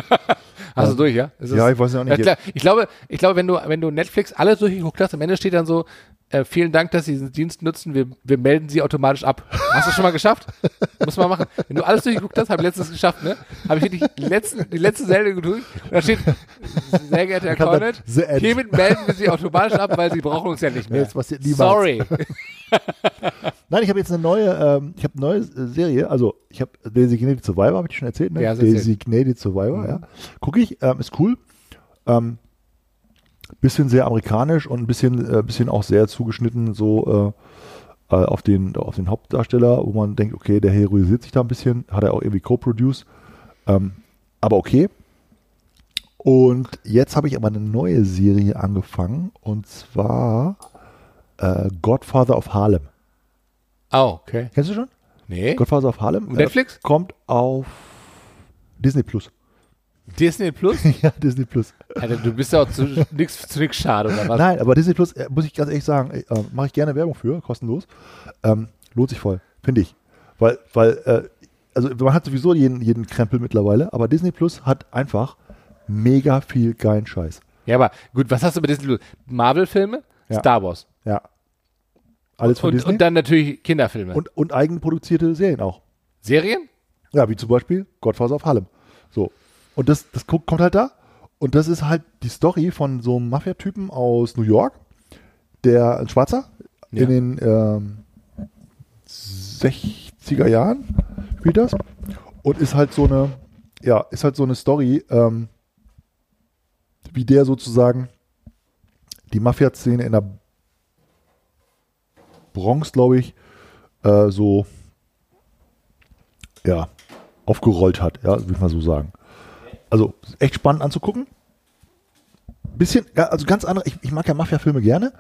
Hast du durch, ja? Ist ja, ich weiß ja auch Ja, nicht. klar. Ich glaube, ich glaube, wenn du, wenn du Netflix alles durchgeguckt hast, am Ende steht dann so, äh, vielen Dank, dass Sie diesen Dienst nutzen, wir, wir melden Sie automatisch ab. Hast du schon mal geschafft? Muss man machen. Wenn du alles durchgeguckt hast, habe ich letztens geschafft, ne? Habe ich wirklich die, letzten, die letzte Sendung durch. Und da steht, sehr geehrter Herr Cornet, hiermit melden wir Sie automatisch ab, weil Sie brauchen uns ja nicht mehr. Das passiert niemals. Sorry. Nein, ich habe jetzt eine neue, ähm, ich habe eine neue äh, Serie, also ich habe Designated Survivor, habe ich schon erzählt, ne? Ja. Designated Survivor, Mhm. ja. Gucke ich, ähm, ist cool. Ähm, bisschen sehr amerikanisch und ein bisschen, äh, bisschen auch sehr zugeschnitten so äh, äh, auf, den, auf den Hauptdarsteller, wo man denkt, okay, der heroisiert sich da ein bisschen, hat er auch irgendwie co-produced, ähm, aber okay. Und jetzt habe ich aber eine neue Serie angefangen und zwar äh, Godfather of Harlem. Oh, okay. Kennst du schon? Nee. Godfather of Harlem. Netflix? Äh, kommt auf Disney Plus. Disney Plus? ja, Disney Plus. Alter, du bist ja auch zu nix, zu nix schade, oder was? Nein, aber Disney Plus, äh, muss ich ganz ehrlich sagen, äh, mache ich gerne Werbung für, kostenlos. Ähm, lohnt sich voll, finde ich. Weil, weil, äh, also man hat sowieso jeden, jeden Krempel mittlerweile, aber Disney Plus hat einfach mega viel geilen Scheiß. Ja, aber gut, was hast du bei Disney Plus? Marvel-Filme, Ja. Star Wars. Ja. Alles von Und, Disney. und dann natürlich Kinderfilme. und, und eigenproduzierte Serien auch. Serien? Ja, wie zum Beispiel Godfather of Harlem. So. Und das, das kommt halt da. Und das ist halt die Story von so einem Mafia-Typen aus New York, der ein Schwarzer Ja. in den ähm, 60er Jahren spielt das. Und ist halt so eine, ja, ist halt so eine Story, ähm, wie der sozusagen die Mafia-Szene in der Bronx, glaube ich, äh, so ja, aufgerollt hat, ja, würde ich mal so sagen. Also echt spannend anzugucken. Bisschen, also ganz andere, ich, ich mag ja Mafia-Filme gerne,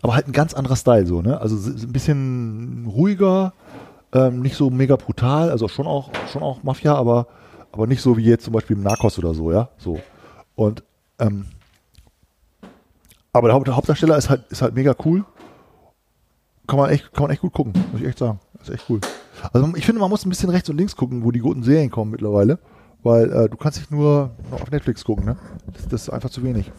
aber halt ein ganz anderer Style so, ne? Also ein bisschen ruhiger, ähm, nicht so mega brutal, also schon auch, schon auch Mafia, aber, aber nicht so wie jetzt zum Beispiel im Narcos oder so, ja, so. Und, ähm, aber der Hauptdarsteller ist halt, ist halt mega cool. Kann man echt, kann man echt gut gucken, muss ich echt sagen. Das ist echt cool. Also ich finde, man muss ein bisschen rechts und links gucken, wo die guten Serien kommen mittlerweile. Weil äh, du kannst nicht nur auf Netflix gucken, ne? Das, das ist einfach zu wenig.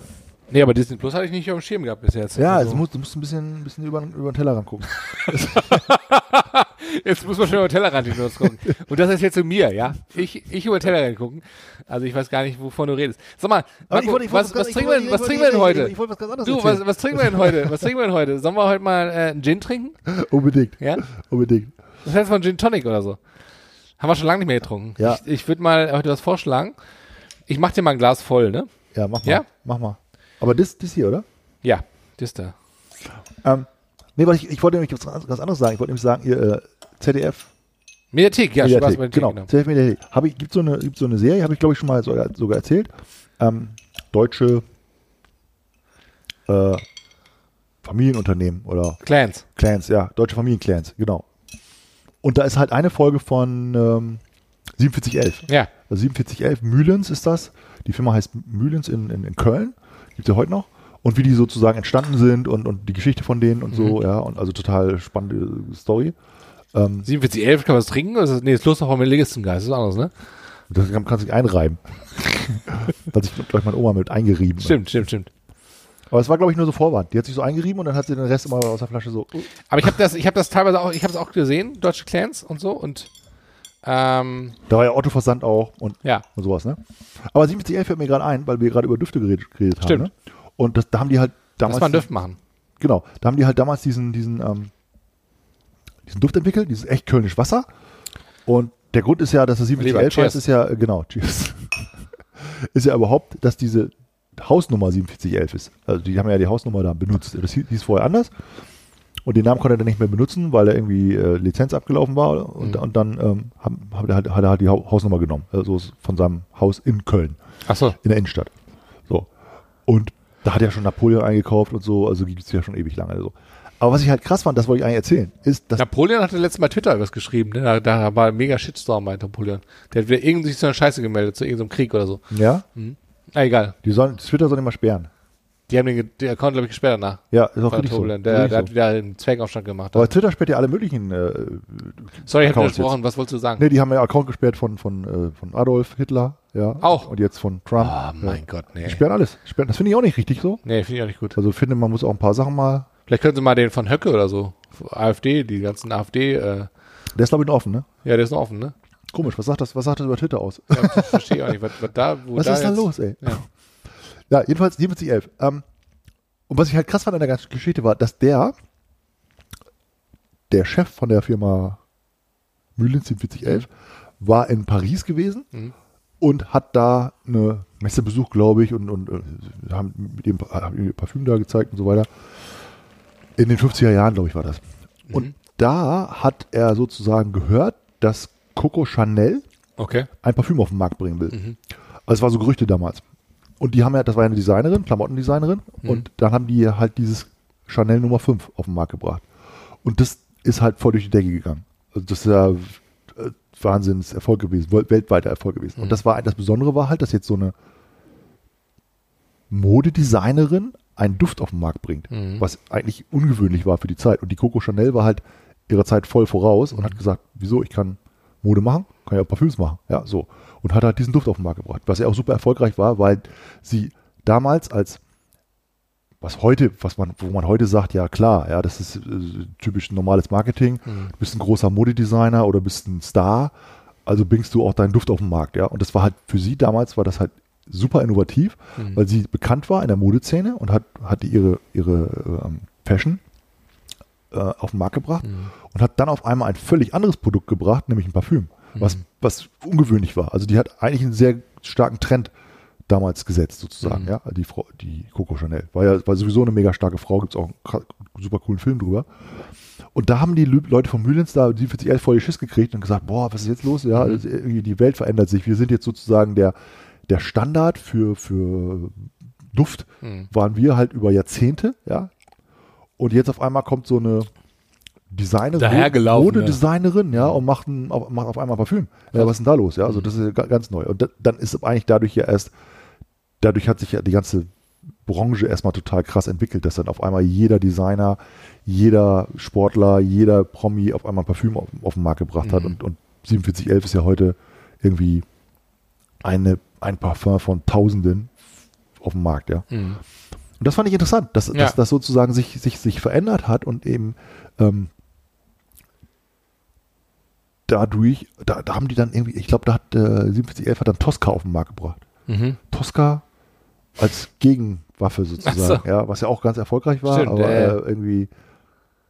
Nee, aber Disney Plus hatte ich nicht auf dem Schirm gehabt bis jetzt. Ja, Also, musst, du musst ein bisschen, ein bisschen über, über den Tellerrand gucken. jetzt muss man schon über den Tellerrand hinaus gucken. Und das ist jetzt zu mir, ja? Ich, ich über den Tellerrand gucken. Also ich weiß gar nicht, wovon du redest. Sag mal, Marco, wollte- was, was trinken wir, was trinken wir denn heute? Ich wollte was ganz anderes Du, was, was trinken wir denn heute? Was trinken wir denn heute? Sollen wir heute mal äh, einen Gin trinken? Unbedingt, Ja? unbedingt. Das heißt von Gin Tonic oder so. Haben wir schon lange nicht mehr getrunken. Ja. Ich, ich würde mal heute was vorschlagen. Ich mach dir mal ein Glas voll, ne? Ja, mach mal. Ja? Mach mal. Aber das, das hier, oder? Ja, das da. Ähm, nee, weil ich, ich wollte nämlich was ganz anderes sagen. Ich wollte nämlich sagen, ihr äh, ZDF. Mediathek, ja, Mediathek, Spaß mit genau. ZDF Mediathek. Habe ich, gibt so eine, gibt so eine Serie, habe ich glaube ich schon mal sogar, sogar erzählt. Ähm, deutsche äh, Familienunternehmen oder Clans. Clans, ja, deutsche Familienclans, genau. Und da ist halt eine Folge von ähm, 4711. Ja. Also 4711 Mühlens ist das. Die Firma heißt Mühlens in, in, in Köln. Gibt es ja heute noch. Und wie die sozusagen entstanden sind und, und die Geschichte von denen und so, ja. Und also total spannende Story. Ähm, 4711, kann man das trinken? Oder ist das, nee, das Lust auf mit Ligistengeist, das ist anders, ne? das kann, kann sich einreiben. da hat sich, glaube ich, meine Oma mit eingerieben. Stimmt, stimmt, stimmt. Aber es war, glaube ich, nur so Vorwand. Die hat sich so eingerieben und dann hat sie den Rest immer aus der Flasche so. Aber ich habe das, ich habe das teilweise auch, ich habe es auch gesehen, deutsche Clans und so und ähm, Da war ja Otto Versand auch und, ja, und sowas, ne? Aber 4711 fällt mir gerade ein, weil wir gerade über Düfte geredet, geredet haben. Stimmt. Ne? Und das, da haben die halt damals. lass mal einen Duft machen. Genau, da haben die halt damals diesen, diesen, ähm, diesen Duft entwickelt, dieses echt kölnisch Wasser. Und der Grund ist ja, dass das Lieber, 4711 heißt, cheers. ist ja, äh, genau, cheers. ist ja überhaupt, dass diese Hausnummer 4711 ist. Also die haben ja die Hausnummer da benutzt. Das hieß vorher anders. Und den Namen konnte er dann nicht mehr benutzen, weil er irgendwie äh, Lizenz abgelaufen war. Und, Mhm. und dann ähm, hat er halt, hat er halt die Hau- Hausnummer genommen. Also von seinem Haus in Köln Ach so. in der Innenstadt. So. Und da hat er schon Napoleon eingekauft und so, also gibt es ja schon ewig lange. Also. Aber was ich halt krass fand, das wollte ich eigentlich erzählen, ist, dass. Napoleon hatte letztes Mal Twitter was geschrieben, ne? Da, da war ein mega Shitstorm bei Napoleon. Der hat wieder irgendwie sich zu einer Scheiße gemeldet, zu irgendeinem Krieg oder so. Ja, Ah, egal. die sollen, Twitter soll immer sperren. Die haben den, den Account, glaube ich, gesperrt danach. Ja, ist auch richtig so. Der, der hat so. wieder einen Zwergaufstand gemacht. Aber Twitter sperrt ja alle möglichen. Äh, Sorry, ich habe gesprochen. Was wolltest du sagen? ne, die haben ja Account gesperrt von, von, äh, von Adolf Hitler, ja. Auch? Und jetzt von Trump. Oh mein ja. Gott, nee. Die sperren alles. Sperren, das finde ich auch nicht richtig so. Nee, finde ich auch nicht gut. Also ich finde, man muss auch ein paar Sachen mal. Vielleicht können sie mal den von Höcke oder so. AfD, die ganzen AfD, äh, Der ist glaube ich noch offen, ne? ja, der ist noch offen, ne? Komisch, was sagt das, was sagt das über Twitter aus? Ja, verstehe ich auch nicht. Was, was da, Was da ist da jetzt- los, ey? Ja. Ja, jedenfalls 4711. Ähm, und was ich halt krass fand an der ganzen Geschichte war, dass der, der Chef von der Firma Mühlins 4711, war in Paris gewesen Mhm. und hat da eine Messe besucht, glaube ich, und, und äh, haben mit dem haben ihm Parfüm da gezeigt und so weiter. In den 50er Jahren, glaube ich, war das. Mhm. Und da hat er sozusagen gehört, dass Coco Chanel Okay. ein Parfüm auf den Markt bringen will. Mhm. Also es war so Gerüchte damals. Und die haben ja, das war ja eine Designerin, Klamottendesignerin, Mhm. und dann haben die halt dieses Chanel Nummer 5 auf den Markt gebracht. Und das ist halt voll durch die Decke gegangen. Also das ist ja äh, Wahnsinns Erfolg gewesen, wel- weltweiter Erfolg gewesen. Und das war das Besondere war halt, dass jetzt so eine Modedesignerin einen Duft auf den Markt bringt, Mhm. was eigentlich ungewöhnlich war für die Zeit. Und die Coco Chanel war halt ihrer Zeit voll voraus und hat gesagt, wieso, ich kann Mode machen, kann ja auch Parfüms machen, ja, so. Und hat halt diesen Duft auf den Markt gebracht, was ja auch super erfolgreich war, weil sie damals als was heute, was man, wo man heute sagt, ja klar, ja, das ist äh, typisch normales Marketing. Du bist ein großer Modedesigner oder bist ein Star, also bringst du auch deinen Duft auf den Markt, ja. Und das war halt für sie damals war das halt super innovativ, weil sie bekannt war in der Modeszene und hat, hatte ihre, ihre ähm, Fashion äh, auf den Markt gebracht und hat dann auf einmal ein völlig anderes Produkt gebracht, nämlich ein Parfüm, was, was ungewöhnlich war. Also die hat eigentlich einen sehr starken Trend damals gesetzt, sozusagen, Mhm. ja, die Frau, die Coco Chanel. War ja war sowieso eine mega starke Frau, gibt es auch einen super coolen Film drüber. Und da haben die Leute von Mühlens da 4711 voll die Schiss gekriegt und gesagt, boah, was ist jetzt los? Ja, Mhm. also irgendwie die Welt verändert sich. Wir sind jetzt sozusagen der, der Standard für, für Duft, Mhm. waren wir halt über Jahrzehnte, ja. Und jetzt auf einmal kommt so eine Designerin, Dahergelaufene. Modedesignerin, ja, und macht, ein, auf, macht auf einmal Parfüm. Ja, was ist denn da los? Ja, also das ist ganz neu. Und da, dann ist eigentlich dadurch ja erst, dadurch hat sich ja die ganze Branche erstmal total krass entwickelt, dass dann auf einmal jeder Designer, jeder Sportler, jeder Promi auf einmal Parfüm auf, auf den Markt gebracht hat. Mhm. Und, und 4711 ist ja heute irgendwie eine, ein Parfum von Tausenden auf dem Markt, ja. Mhm. Und das fand ich interessant, dass, Ja. dass das sozusagen sich, sich, sich verändert hat und eben ähm, dadurch, da, da haben die dann irgendwie, ich glaube, da hat äh, 4711 hat dann Tosca auf den Markt gebracht. Mhm. Tosca als Gegenwaffe sozusagen, so. ja, was ja auch ganz erfolgreich war, Stimmt, aber ja, ja. äh, irgendwie,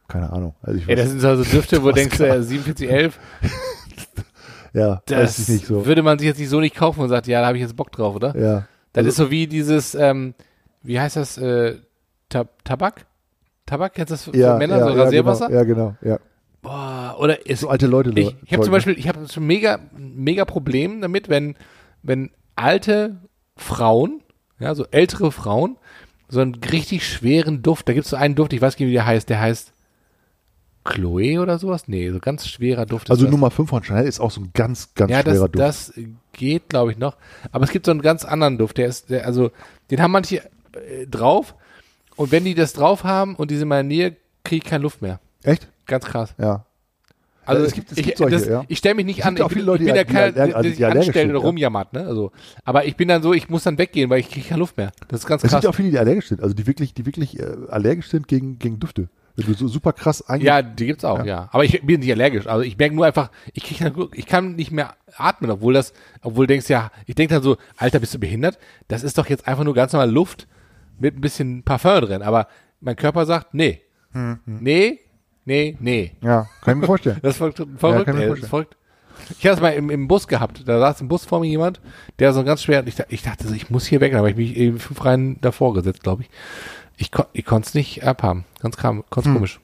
keine Ahnung. Also ich Ey, das weiß, sind so Düfte, wo du denkst, Tosca. äh, 4711, ja, weiß das ich nicht so. würde man sich jetzt nicht so nicht kaufen und sagt, ja, da habe ich jetzt Bock drauf, oder? Ja, Das Also- ist so wie dieses, ähm, wie heißt das, äh, Tab Tabak? Tabak, kennst du das für ja, Männer, ja, so ja, Rasierwasser? Genau, ja, genau, ja. Boah, oder ist, So alte Leute. ich, ich habe zum Beispiel, ich habe schon mega, mega Problem damit, wenn, wenn alte Frauen, ja, so ältere Frauen, so einen richtig schweren Duft, da gibt es so einen Duft, ich weiß nicht, wie der heißt, der heißt Chloe oder sowas? Nee, so ganz schwerer Duft. ist Also das. Nummer 5 von Chanel ist auch so ein ganz, ganz ja, das, schwerer Duft. das geht, glaube ich, noch. Aber es gibt so einen ganz anderen Duft, der ist, der, also, den haben manche äh, drauf und wenn die das drauf haben und die sind in meiner Nähe, kriege ich keine Luft mehr. Echt? Ganz krass. Ja. Also es gibt- es ich, gibt solche, das, ja. ich stelle mich nicht Es an, ich bin, Leute, ich bin ja keiner, der, der sich anstellt oder ja. rumjammert, ne? Also, aber ich bin dann so, ich muss dann weggehen, weil ich kriege keine Luft mehr. Das ist ganz Es krass. gibt auch viele, die allergisch sind, also die wirklich, die wirklich äh, allergisch sind gegen, gegen Düfte. Wenn du so super krass einge Ja, die gibt's auch, ja. Aber ich bin nicht allergisch. Also ich merke nur einfach, ich krieg dann, ich kann nicht mehr atmen, obwohl das, obwohl du denkst ja, ich denke dann so, Alter, bist du behindert? Das ist doch jetzt einfach nur ganz normal Luft mit ein bisschen Parfum drin. Aber mein Körper sagt, nee. Hm, Nee, nee, nee. Ja, kann ich mir vorstellen. Das ist verrückt, verrückt, mir ey, das ist verrückt. Ich hatte es mal im, im Bus gehabt. Da saß im Bus vor mir jemand, der so ganz schwer, ich, ich dachte so, ich muss hier weg, aber ich mich eben fünf Reihen davor gesetzt, glaube ich. Ich, kon, ich konnte es nicht abhaben. Ganz, kam, ganz Hm. komisch.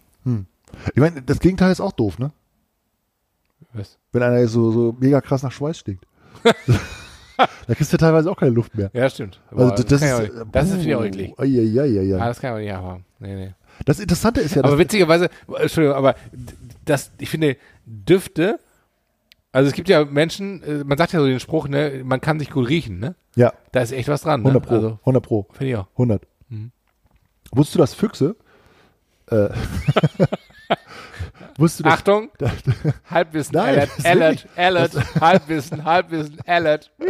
Ich meine, das Gegenteil ist auch doof, ne? Was? Wenn einer so, so mega krass nach Schweiß stinkt. da kriegst du teilweise auch keine Luft mehr. Ja, stimmt. Also Boah, das, kann ist, das ist wieder eklig. Ja, ja, ja, Ah, ja. das kann auch nicht abhaben. Nee, nee. Das Interessante ist ja, dass Aber witzigerweise, Entschuldigung, aber das, ich finde, Düfte, also es gibt ja Menschen, äh, man sagt ja so den Spruch, ne, man kann sich gut riechen, ne? ja, Da ist echt was dran, ne? 100 Pro, Also, 100 Pro, finde ich auch. 100. Mhm. Wusstest du, dass Füchse, äh, wusstest du, dass, Achtung! Halbwissen, Nein, Alert, das Alert, Alert, Halbwissen, Halbwissen, Alert. Es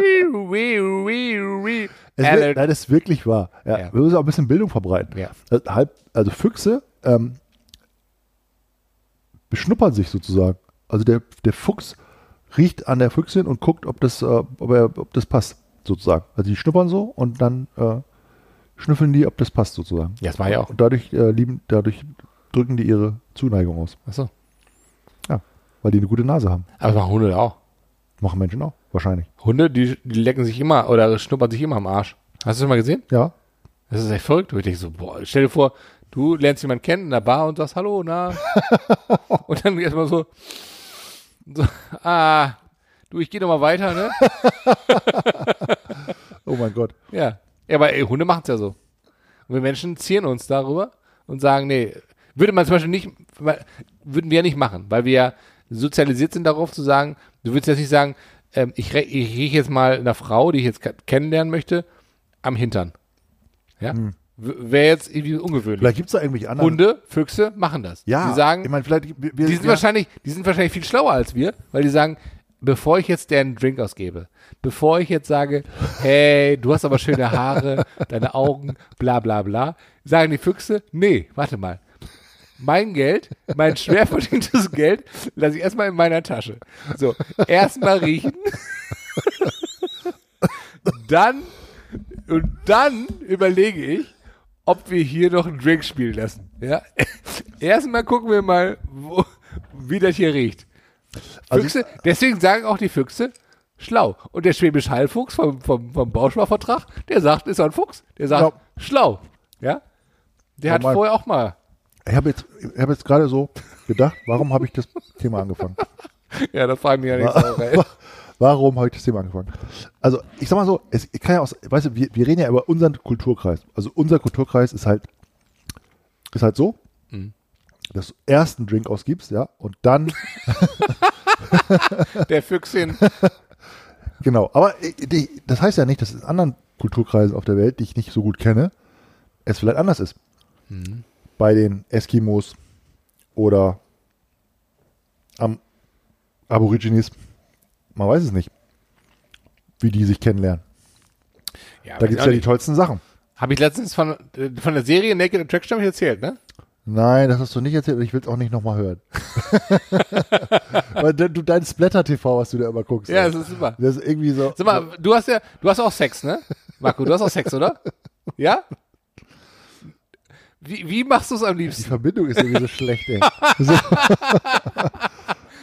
wird, Alert. nein, das ist wirklich wahr. Ja, Ja. Wir müssen auch ein bisschen Bildung verbreiten. Ja. Also, halb, also Füchse ähm, beschnuppern sich sozusagen. Also der, der Fuchs riecht an der Füchsin und guckt, ob das, äh, ob, er, ob das passt, sozusagen. Also die schnuppern so und dann äh, schnüffeln die, ob das passt, sozusagen. Ja, das war ja auch. Und dadurch, äh, lieben, dadurch drücken die ihre Zuneigung aus, Achso. Weil die eine gute Nase haben. Aber das machen Hunde auch. Machen Menschen auch, wahrscheinlich. Hunde, die, die lecken sich immer oder schnuppern sich immer am Arsch. Hast du das mal gesehen? Ja. Das ist echt verrückt. Ich denke so, boah, stell dir vor, du lernst jemanden kennen in der Bar und sagst, hallo, na. und dann erstmal so, so, ah, du, ich gehe noch mal weiter, ne? Oh mein Gott. Ja. Ja, aber ey, Hunde machen es ja so. Und wir Menschen zieren uns darüber und sagen, nee, würde man zum Beispiel nicht, würden wir ja nicht machen, weil wir ja sozialisiert sind darauf zu sagen, du willst jetzt nicht sagen, ähm, ich, ich rieche jetzt mal einer Frau, die ich jetzt ke- kennenlernen möchte, am Hintern. Ja? W- Wäre jetzt irgendwie ungewöhnlich. Vielleicht gibt es da irgendwelche anderen. Hunde, Füchse machen das. ja, Die sagen, ich meine, vielleicht. Wir, wir, die sind ja, wahrscheinlich, die sind wahrscheinlich viel schlauer als wir, weil die sagen, bevor ich jetzt deren Drink ausgebe, bevor ich jetzt sage, hey, du hast aber schöne Haare, deine Augen, bla bla bla, sagen die Füchse, nee, warte mal. Mein Geld, mein schwer verdientes Geld, lasse ich erstmal in meiner Tasche. So, erstmal riechen, dann und dann überlege ich, ob wir hier noch einen Drink spielen lassen. Ja? Erstmal gucken wir mal, wo, wie das hier riecht. Also Füchse, deswegen sagen auch die Füchse schlau. Und der Schwäbisch Heilfuchs vom, vom, vom Bausparvertrag, der sagt, ist er ein Fuchs, der sagt Ja. schlau. Ja? Der hat vorher auch mal. Ich habe jetzt, ich hab jetzt gerade so gedacht, warum habe ich das Thema angefangen? Ja, das fragen die ja nicht auch, ey. Warum habe ich das Thema angefangen? Also, ich sag mal so, es ich kann ja aus, weißt du, wir, wir reden ja über unseren Kulturkreis. Also unser Kulturkreis ist halt, ist halt so, Mhm. dass du erst einen Drink ausgibst, ja, und dann, Der Füchschen. genau. Aber äh, das heißt ja nicht, dass in anderen Kulturkreisen auf der Welt, die ich nicht so gut kenne, es vielleicht anders ist. Mhm. Bei den Eskimos oder am Aborigines. Man weiß es nicht, wie die sich kennenlernen. Ja, Da gibt es ja die tollsten Sachen. Habe ich letztens von, äh, von der Serie Naked Attraction erzählt, ne? Nein, das hast du nicht erzählt und ich will es auch nicht nochmal hören. Weil du, dein Splatter-TV, was du da immer guckst. Ja, das ist super. das ist irgendwie so. Sag mal, du hast ja, du hast auch Sex, ne? Marco, du hast auch Sex, oder? Ja? Wie, wie machst du es am Die liebsten? Verbindung ist irgendwie so schlecht, ey. So.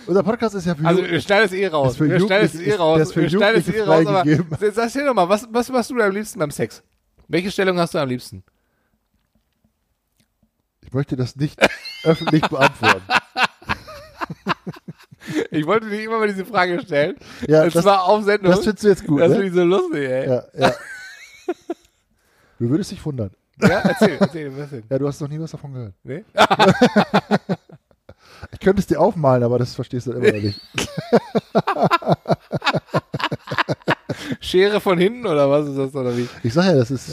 Unser Podcast ist ja für Also, wir schneiden es eh raus. Ist für Wir schneiden es eh raus. ist- das für Wir schneiden es eh raus, aber sag erzähl doch mal, was, was machst du am liebsten beim Sex? Welche Stellung hast du am liebsten? ich möchte das nicht öffentlich beantworten. Ich wollte dir immer mal diese Frage stellen. Ja, Und das, zwar auf Sendung. das findest du jetzt gut, das ne? finde ich so lustig, ey. Ja, ja. Du würdest dich wundern. Erzähl, erzähl, was denn? Ja, du hast noch nie was davon gehört. Nee? Ich könnte es dir aufmalen, aber das verstehst du immer noch nicht. Schere von hinten oder was ist das oder wie? Ich sag ja, das ist,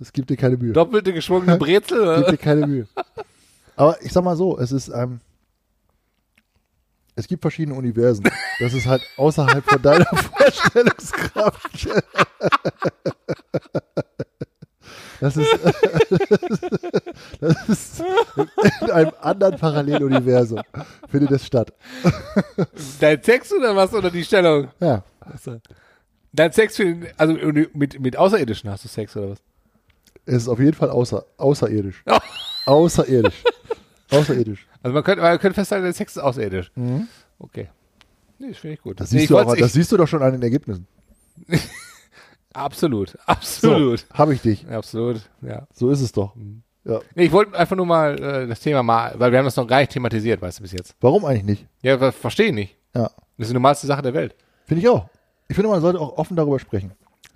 es gibt dir keine Mühe. Doppelte geschwungene Brezel? Gib Oder? dir keine Mühe. Aber ich sag mal so, es ist, ähm, es gibt verschiedene Universen. Das ist halt außerhalb von deiner Vorstellungskraft. Das ist, das ist in einem anderen Paralleluniversum findet es statt. Dein Sex oder was? Oder die Stellung? Ja, Achso. Dein Sex für also mit, mit Außerirdischen hast du Sex oder was? es ist auf jeden Fall außer, außerirdisch. Außerirdisch. Außerirdisch. Also man könnte, man könnte festhalten, der Sex ist außerirdisch. Okay. Nee, das finde ich gut. Das nee, siehst, ich du auch, das siehst du doch schon an den Ergebnissen. absolut, absolut. So, habe ich dich. Absolut, ja. So ist es doch. Ja. Nee, ich wollte einfach nur mal äh, das Thema mal, weil wir haben das noch gar nicht thematisiert, weißt du, bis jetzt. Warum eigentlich nicht? Ja, ver- verstehe ich nicht. Ja. Das ist die normalste Sache der Welt. Finde ich auch. Ich finde, man sollte auch offen darüber sprechen.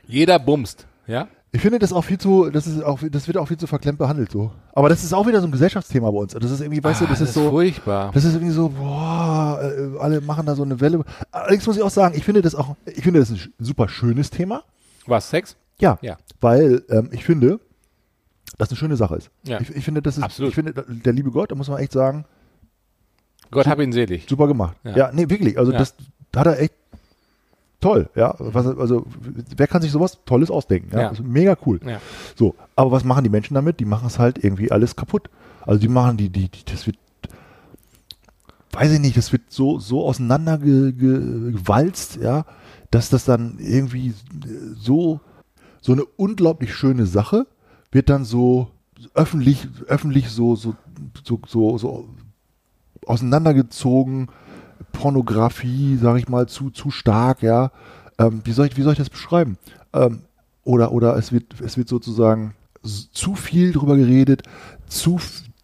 Jeder bumst, ja? Ich finde das auch viel zu, das ist auch, das wird auch viel zu verklemmt behandelt so. Aber das ist auch wieder so ein Gesellschaftsthema bei uns. Das ist irgendwie, weißt du, Ah, das ist so, furchtbar. das ist irgendwie so, boah, äh, alle machen da so eine Welle. Allerdings muss ich auch sagen, ich finde das auch, ich finde das ein super schönes Thema. Was, Sex? Ja. Ja. Weil ähm, ich finde, das eine schöne Sache ist. Ja. Ich, ich finde, das ist, Absolut. ich finde, der liebe Gott, da muss man echt sagen, Gott hab ihn selig. super gemacht. Ja. Ja, nee, wirklich. Also Ja. das hat er echt toll. Ja, was, also wer kann sich sowas Tolles ausdenken? Ja, Ja. Mega cool. Ja. So, aber was machen die Menschen damit? Die machen es halt irgendwie alles kaputt. Also die machen die, die, die das wird, weiß ich nicht, das wird so, so auseinandergewalzt, ja, dass das dann irgendwie so, so eine unglaublich schöne Sache wird dann so öffentlich, öffentlich so, so, so, so, so auseinandergezogen, Pornografie, sage ich mal, zu, zu stark, ja. Ähm, wie, soll ich, wie soll ich das beschreiben? Ähm, oder, oder es wird, es wird sozusagen zu viel drüber geredet, zu,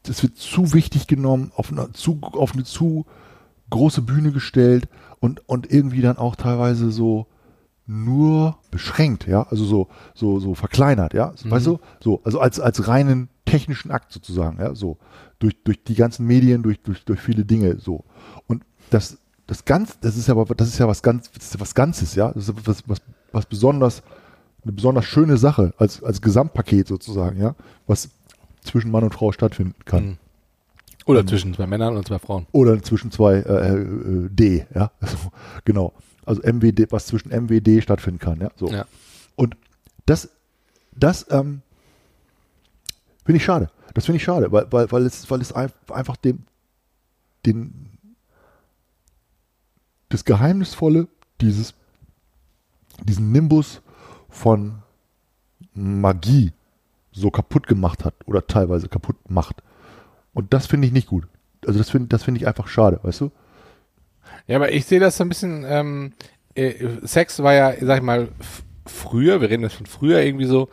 es wird zu wichtig genommen, auf eine zu, auf eine zu große Bühne gestellt und, und irgendwie dann auch teilweise so nur beschränkt, ja, also so, so, so verkleinert, ja, Mhm. weißt du, so, also als, als reinen technischen Akt sozusagen, ja, so, durch, durch die ganzen Medien, durch, durch, durch viele Dinge, so. Und das, das ganz, das ist ja, aber- das ist ja was ganz, das ist ja was Ganzes, ja. Das ist was, was, was besonders, eine besonders schöne Sache als, als Gesamtpaket sozusagen, ja, was zwischen Mann und Frau stattfinden kann. Mhm. Oder zwischen zwei Männern und zwei Frauen. Oder zwischen zwei äh, äh, D, ja. Also, genau. Also MWD, was zwischen MWD stattfinden kann, ja. So. Ja. Und das, das ähm, finde ich schade. Das finde ich schade, weil, weil, weil es, weil es ein- einfach den, den, das Geheimnisvolle dieses, diesen Nimbus von Magie so kaputt gemacht hat oder teilweise kaputt macht. Und das finde ich nicht gut. Also das finde das finde ich einfach schade, weißt du? Ja, aber ich sehe das so ein bisschen, ähm, äh, Sex war ja, sag ich mal, früher, wir reden jetzt von früher irgendwie so,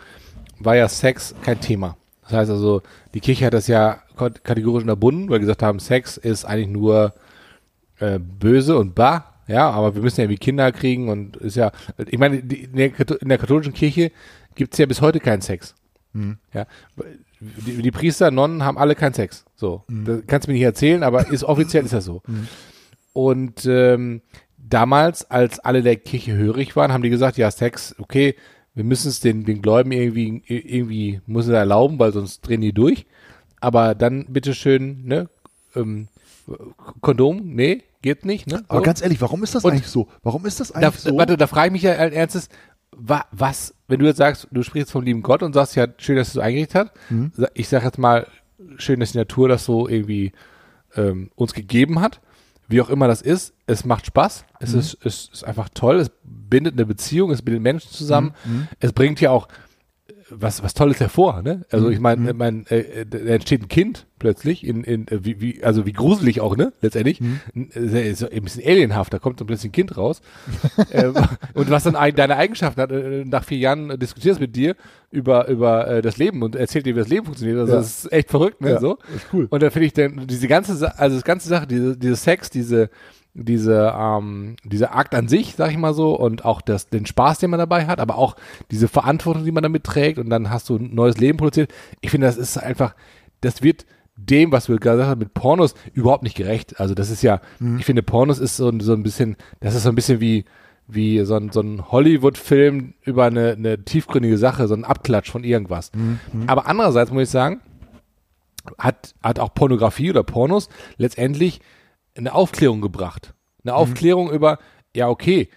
war ja Sex kein Thema. Das heißt also, die Kirche hat das ja kat- kategorisch unterbunden, weil sie gesagt haben, Sex ist eigentlich nur äh, böse und bah, ja, aber wir müssen ja irgendwie Kinder kriegen und ist ja, ich meine, die, in, der, in der katholischen Kirche gibt's ja bis heute keinen Sex. Ja, die, die Priester, Nonnen haben alle keinen Sex. So, das kannst du mir nicht erzählen, aber ist offiziell ist das so. Und ähm, damals, als alle der Kirche hörig waren, haben die gesagt, ja, Sex, okay, wir müssen es den, den Gläubigen irgendwie, irgendwie muss es erlauben, weil sonst drehen die durch. Aber dann bitteschön, ne, ähm, Kondom, nee, geht nicht, ne? Aber So. ganz ehrlich, warum ist das Und- eigentlich so? Warum ist das Da, eigentlich so? Warte, da frage ich mich ja als ernstes, wa, was, wenn du jetzt sagst, du sprichst vom lieben Gott und sagst, ja, schön, dass du es eingerichtet hast. Mhm. Ich sage jetzt mal, schön, dass die Natur das so irgendwie ähm, uns gegeben hat. Wie auch immer das ist, es macht Spaß, Mhm. es, ist, es ist einfach toll, es bindet eine Beziehung, es bindet Menschen zusammen, Mhm. es bringt ja auch was, was Tolles hervor, ne? Also Mhm. ich meine, mein, äh, da entsteht ein Kind plötzlich, in, in äh, wie, wie, also wie gruselig auch, ne? Letztendlich. Mhm. Äh, So ein bisschen alienhaft, da kommt so plötzlich ein Kind raus. ähm, und was dann deine Eigenschaften hat, äh, nach vier Jahren äh, diskutiert es mit dir über, über äh, das Leben und erzählt dir, wie das Leben funktioniert. Also Ja. das ist echt verrückt, ne? Ja, so. ist cool. Und da finde ich dann diese ganze, also das ganze Sache, diese, diese Sex, diese, diese, ähm, dieser Akt an sich, sag ich mal so, und auch das, den Spaß, den man dabei hat, aber auch diese Verantwortung, die man damit trägt, und dann hast du ein neues Leben produziert. Ich finde, das ist einfach, das wird dem, was wir gerade gesagt haben, mit Pornos überhaupt nicht gerecht. Also das ist ja, ich finde, Pornos ist so, ein- so ein bisschen, das ist so ein bisschen wie, wie so ein, so ein Hollywood-Film über eine, eine tiefgründige Sache, so ein Abklatsch von irgendwas. Aber andererseits muss ich sagen, hat, hat auch Pornografie oder Pornos letztendlich eine Aufklärung gebracht. Eine Aufklärung über, ja, okay,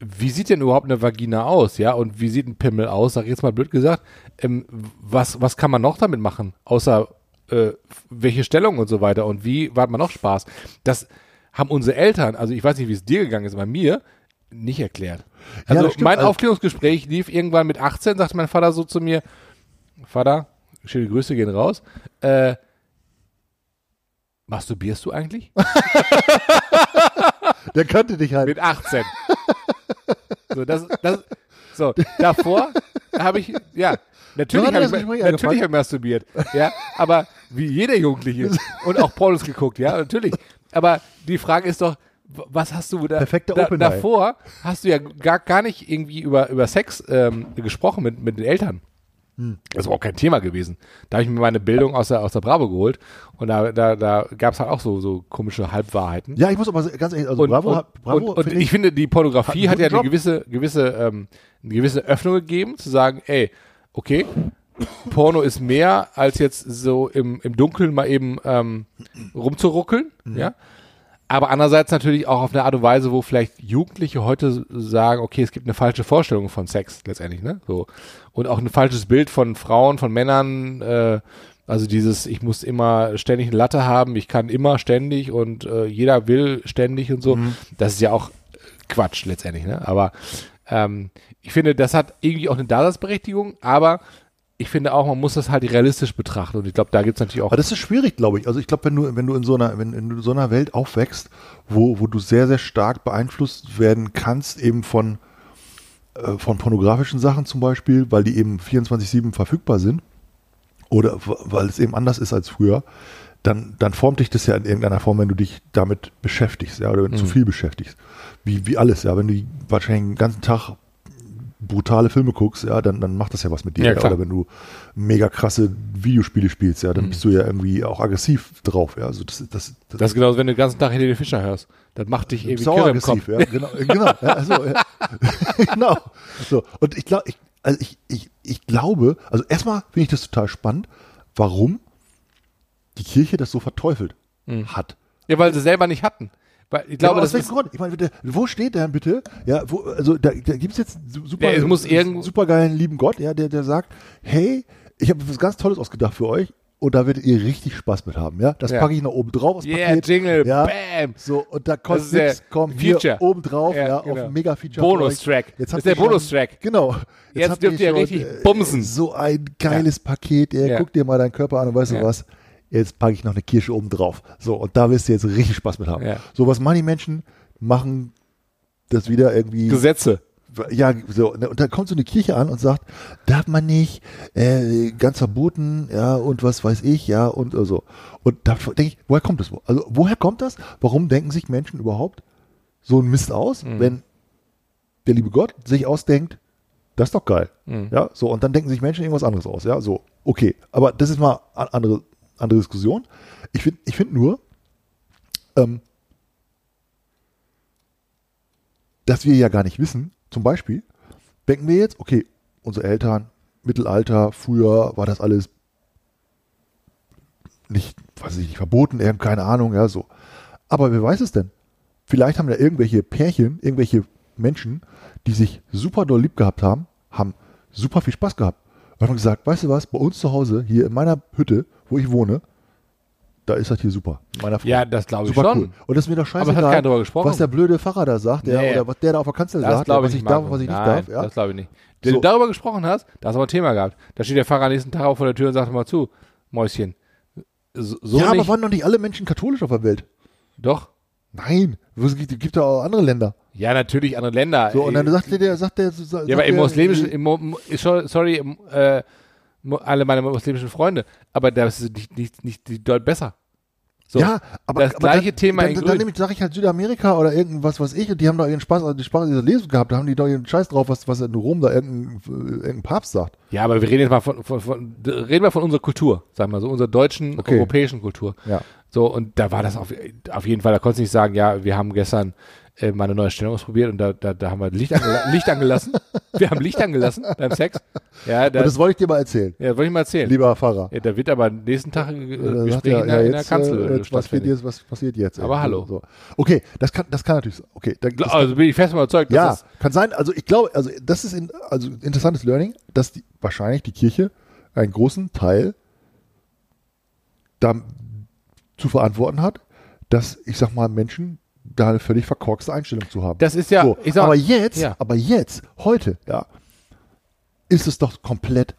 wie sieht denn überhaupt eine Vagina aus, ja, und wie sieht ein Pimmel aus, sag ich jetzt mal blöd gesagt, ähm, was, was kann man noch damit machen, außer äh, welche Stellung und so weiter und wie hat man noch Spaß? Das haben unsere Eltern, also ich weiß nicht, wie es dir gegangen ist, bei mir nicht erklärt. Also stimmt. mein Also- Aufklärungsgespräch lief irgendwann mit 18, sagte mein Vater so zu mir, Vater, schöne Grüße gehen raus, äh, masturbierst du eigentlich? Der kannte dich halt. Mit 18. So, das, das, so davor habe ich, ja, natürlich habe ich, natürlich habe ich masturbiert, ja, aber wie jeder Jugendliche und auch Pornos geguckt, ja, natürlich. Aber die Frage ist doch, was hast du da, Perfekte da Open davor hast du ja gar, gar nicht irgendwie über, über Sex ähm, gesprochen mit, mit den Eltern. Hm. Das war auch kein Thema gewesen. Da habe ich mir meine Bildung aus der, aus der Bravo geholt und da, da, da gab es halt auch so, so komische Halbwahrheiten. Ja, ich muss aber ganz ehrlich, also Und, Bravo, und, Bravo und, und finde ich, finde, die Pornografie hat hat, ja eine gewisse, gewisse, ähm, eine gewisse Öffnung gegeben, zu sagen, ey, okay, Porno ist mehr als jetzt so im, im Dunkeln mal eben ähm, rumzuruckeln, Mhm. ja. Aber andererseits natürlich auch auf eine Art und Weise, wo vielleicht Jugendliche heute sagen, okay, es gibt eine falsche Vorstellung von Sex letztendlich, ne? So. Und auch ein falsches Bild von Frauen, von Männern, äh, also dieses, ich muss immer ständig eine Latte haben, ich kann immer ständig und äh, jeder will ständig und so. Das ist ja auch Quatsch letztendlich, ne? Aber ähm, ich finde, das hat irgendwie auch eine Daseinsberechtigung, aber ich finde auch, man muss das halt realistisch betrachten und ich glaube, da gibt es natürlich auch Aber das ist schwierig, glaube ich. Also ich glaube, wenn du, wenn du in so einer, wenn, in so einer Welt aufwächst, wo, wo du sehr, sehr stark beeinflusst werden kannst, eben von, äh, von pornografischen Sachen zum Beispiel, weil die eben 24-7 verfügbar sind, oder weil es eben anders ist als früher, dann, dann formt dich das ja in irgendeiner Form, wenn du dich damit beschäftigst, ja, oder wenn du zu viel beschäftigst. Wie, wie alles, ja. Wenn du wahrscheinlich den ganzen Tag brutale Filme guckst, ja, dann, dann macht das ja was mit dir. Ja, Ja. Oder wenn du mega krasse Videospiele spielst, ja, dann Mhm. bist du ja irgendwie auch aggressiv drauf. Ja, also das, das, das, Das ist genauso, wenn du den ganzen Tag Helene Fischer hörst. Das macht dich irgendwie kirre im Kopf. aggressiv, ja, genau, äh, genau, ja, also, ja. genau. So, und ich glaube, ich, also ich, ich, ich glaube, also erstmal finde ich das total spannend, warum die Kirche das so verteufelt hat. Ja, weil sie selber nicht hatten. Weil ich glaube, ja, das aus welchem ist, Grund? Ich meine, bitte, wo steht der denn bitte? Ja, wo, also da, da gibt es jetzt super, Ja, es muss irgend- super geilen lieben Gott, ja, der, der sagt, hey, ich habe was ganz Tolles ausgedacht für euch und da werdet ihr richtig Spaß mit haben, ja. Das Ja. packe ich noch oben drauf, das yeah, Paket. Jingle, ja. bam. So, und da Das kostet ist der nichts, komm, hier Feature. oben drauf, Ja, ja, genau. auf ein Mega-Feature. für Bonus-Track. euch. Jetzt Das ist der ihr schon- Bonus-Track. Genau. Jetzt habt dürft ihr richtig äh, bumsen. So ein geiles Paket, ey. Ja. Guck dir mal deinen Körper an und weißt Ja. du was? Jetzt packe ich noch eine Kirsche oben drauf. So, und da wirst du jetzt richtig Spaß mit haben. Ja. So, was machen die Menschen? Machen das wieder irgendwie. Gesetze. Ja, so, ne, und dann kommt so eine Kirche an und sagt, darf man nicht, äh, ganz verboten, ja, und was weiß ich, ja, und äh, so. Und da denke ich, woher kommt das? Also, woher kommt das? Warum denken sich Menschen überhaupt so einen Mist aus, Mhm. wenn der liebe Gott sich ausdenkt, das ist doch geil. Mhm. Ja, so, und dann denken sich Menschen irgendwas anderes aus, ja, so, okay. Aber das ist mal a- andere, andere Diskussion. Ich finde ich find nur, ähm, dass wir ja gar nicht wissen, zum Beispiel, denken wir jetzt, okay, unsere Eltern, Mittelalter, früher war das alles nicht, weiß ich nicht, verboten, keine Ahnung, ja, so. Aber wer weiß es denn? Vielleicht haben da irgendwelche Pärchen, irgendwelche Menschen, die sich super doll lieb gehabt haben, haben super viel Spaß gehabt. Und haben gesagt, weißt du was, bei uns zu Hause, hier in meiner Hütte, wo ich wohne, da ist das hier super. Meiner Frau. Ja, das glaube ich super schon. cool. Und das ist mir doch Aber es hat scheißegal, was der blöde Pfarrer da sagt, der, Nee. oder was der da auf der Kanzel Das sagt, was ich ich nicht. darf, Marco. was ich nicht Nein, darf. Ja. Das glaube ich nicht. Wenn So. du darüber gesprochen hast, da hast du aber ein Thema gehabt. Da steht der Pfarrer am nächsten Tag auch vor der Tür und sagt mal zu, Mäuschen. So, so ja, nicht. aber waren doch nicht alle Menschen katholisch auf der Welt? Doch. Nein, es gibt, gibt ja auch andere Länder. Ja, natürlich andere Länder. So, und dann Äh, sagt der, sagt der, sagt ja, aber im muslimischen, im, Mo- Mo- sorry, im, äh, alle meine muslimischen Freunde, aber das ist nicht, nicht, nicht die dort besser. So. ja, aber das aber gleiche dann, Thema in Dann, Grün. dann, dann sage ich halt Südamerika oder irgendwas, was ich, und die haben doch ihren Spaß, also die Spaß dieser Lesung gehabt, da haben die doch ihren Scheiß drauf, was, was in Rom da irgendein, irgendein Papst sagt. Ja, aber wir reden jetzt mal von, von, von reden wir von unserer Kultur, sag mal so, unserer deutschen, Okay. europäischen Kultur. Ja. So, und da war das auf, auf jeden Fall, da konntest du nicht sagen, ja, wir haben gestern äh, mal eine neue Stellung ausprobiert und da, da, da haben wir Licht, angela Licht angelassen. Wir haben Licht angelassen beim Sex. Ja, da, Und das wollte ich dir mal erzählen, ja wollte ich mal erzählen. lieber Pfarrer. Ja, da wird aber nächsten Tag ein äh, Äh, Gespräch er, in, der, in der jetzt, Kanzel äh, äh, jetzt, was, jetzt, was passiert jetzt? Aber hallo. So. Okay, das kann, das kann natürlich sein. Okay, dann, Also bin ich fest überzeugt, dass Ja, kann sein. Also ich glaube, also das ist in, also interessantes Learning, dass die, wahrscheinlich die Kirche einen großen Teil da zu verantworten hat, dass ich sag mal Menschen da eine völlig verkorkste Einstellung zu haben. das ist ja, so, sag, aber jetzt, ja. aber jetzt, heute, ja, ist es doch komplett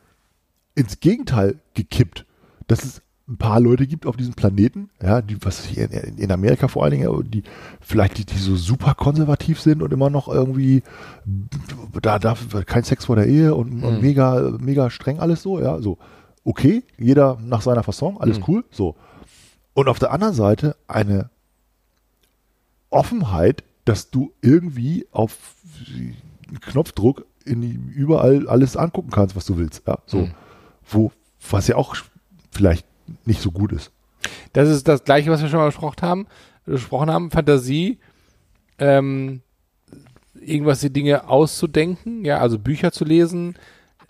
ins Gegenteil gekippt, dass es ein paar Leute gibt auf diesem Planeten, ja, die, was ich, in, in Amerika vor allen Dingen, die vielleicht die, die so super konservativ sind und immer noch irgendwie da darf kein Sex vor der Ehe und, und Mhm. mega, mega streng alles so, ja, so. Okay, jeder nach seiner Fasson, alles Mhm. cool, so. Und auf der anderen Seite eine Offenheit, dass du irgendwie auf Knopfdruck in überall alles angucken kannst, was du willst. Ja, so. Mhm. Wo, was ja auch vielleicht nicht so gut ist. Das ist das Gleiche, was wir schon mal besprochen haben. Besprochen haben. Fantasie, ähm, irgendwas die Dinge auszudenken, ja, also Bücher zu lesen,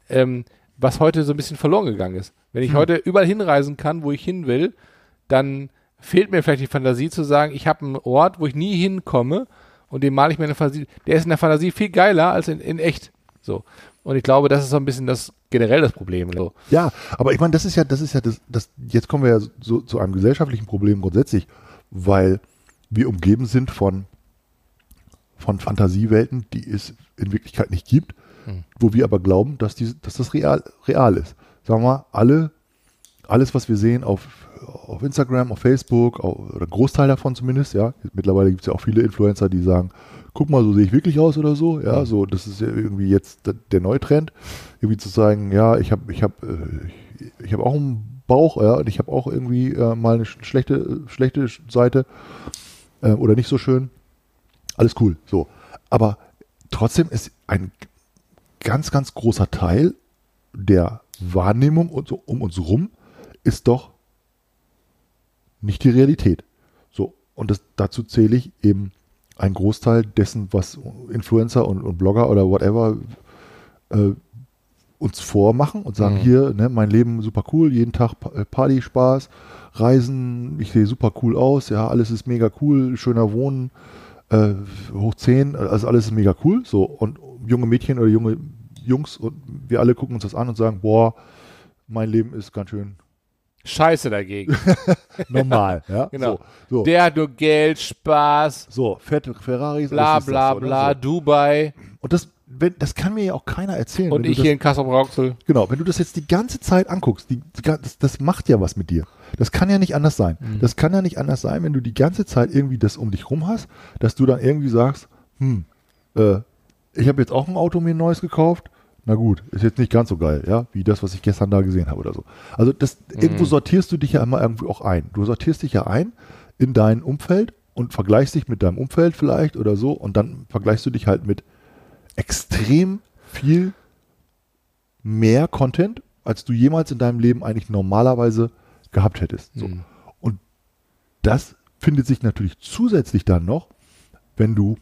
ähm, was heute so ein bisschen verloren gegangen ist. Wenn ich Hm. heute überall hinreisen kann, wo ich hin will, dann fehlt mir vielleicht die Fantasie zu sagen, ich habe einen Ort, wo ich nie hinkomme und den male ich mir eine Fantasie. Der ist in der Fantasie viel geiler als in, in echt. So. Und ich glaube, das ist so ein bisschen das generell das Problem. So. Ja, aber ich meine, das ist ja, das ist ja das, das, jetzt kommen wir ja so zu einem gesellschaftlichen Problem grundsätzlich, weil wir umgeben sind von, von Fantasiewelten, die es in Wirklichkeit nicht gibt, Hm. wo wir aber glauben, dass, die, dass das real, real ist. Sagen wir mal, alle, alles, was wir sehen auf, auf Instagram, auf Facebook, auf, oder Großteil davon zumindest, ja, mittlerweile gibt es ja auch viele Influencer, die sagen, guck mal, so sehe ich wirklich aus oder so, ja, Mhm. so, das ist ja irgendwie jetzt der, Neutrend, irgendwie zu sagen, ja, ich habe, ich habe, äh, ich, ich habe auch einen Bauch, ja, und ich habe auch irgendwie äh, mal eine sch- schlechte, schlechte Seite äh, oder nicht so schön, alles cool, so, aber trotzdem ist ein ganz, ganz großer Teil der Wahrnehmung und so um uns rum ist doch nicht die Realität. So, und das, dazu zähle ich eben einen Großteil dessen, was Influencer und, und Blogger oder whatever äh, uns vormachen und sagen, Mhm. hier, ne, mein Leben super cool, jeden Tag äh, Party, Spaß, Reisen, ich sehe super cool aus, ja, alles ist mega cool, schöner Wohnen, äh, hoch 10, also alles ist mega cool, so, und junge Mädchen oder junge Jungs und wir alle gucken uns das an und sagen, boah, mein Leben ist ganz schön Scheiße dagegen. normal, ja, Genau. so, so, Der hat nur Geld, Spaß, so, fette Ferraris, bla bla bla, so. Dubai und das, wenn, das kann mir ja auch keiner erzählen. und ich das, hier in Kassel Brauxel. Genau, wenn du das jetzt die ganze Zeit anguckst, die, die, das, das macht ja was mit dir. Das kann ja nicht anders sein. Mhm. Das kann ja nicht anders sein, wenn du die ganze Zeit irgendwie das um dich rum hast, dass du dann irgendwie sagst, hm, äh, ich habe jetzt auch ein Auto mir ein neues gekauft. Na gut, ist jetzt nicht ganz so geil, ja, wie das, was ich gestern da gesehen habe oder so. Also das, irgendwo sortierst du dich ja immer irgendwie auch ein. Du sortierst dich ja ein in dein Umfeld und vergleichst dich mit deinem Umfeld vielleicht oder so und dann vergleichst du dich halt mit extrem viel mehr Content, als du jemals in deinem Leben eigentlich normalerweise gehabt hättest. So. Mhm. Und das findet sich natürlich zusätzlich dann noch, wenn du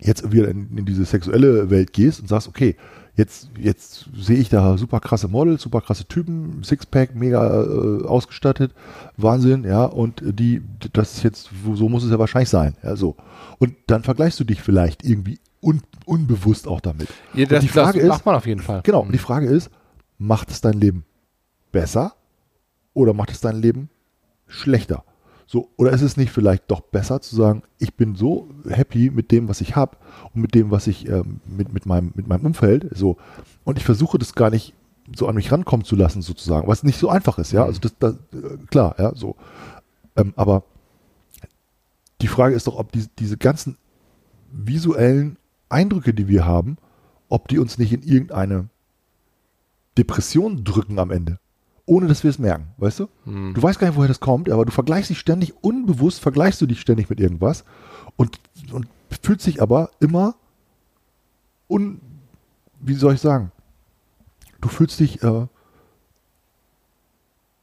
jetzt wieder in, in diese sexuelle Welt gehst und sagst, okay, jetzt, jetzt sehe ich da super krasse Models, super krasse Typen, Sixpack, mega äh, ausgestattet, Wahnsinn, ja, und die, das ist jetzt, so muss es ja wahrscheinlich sein, ja, so. Und dann vergleichst du dich vielleicht irgendwie un, unbewusst auch damit. Ja, Und das, die Frage das ist- macht man auf jeden Fall. Genau, und die Frage ist, macht es dein Leben besser oder macht es dein Leben schlechter? So, oder ist es nicht vielleicht doch besser zu sagen, ich bin so happy mit dem, was ich habe und mit dem, was ich ähm, mit, mit, meinem, mit meinem Umfeld, so, und ich versuche das gar nicht so an mich rankommen zu lassen, sozusagen, was nicht so einfach ist, ja, also das, das äh, klar, ja, so. Ähm, aber die Frage ist doch, ob die, diese ganzen visuellen Eindrücke, die wir haben, ob die uns nicht in irgendeine Depression drücken am Ende. Ohne dass wir es merken, weißt du? Hm. Du weißt gar nicht, woher das kommt, aber du vergleichst dich ständig, unbewusst vergleichst du dich ständig mit irgendwas und, und fühlst dich aber immer un, wie soll ich sagen? Du fühlst dich äh,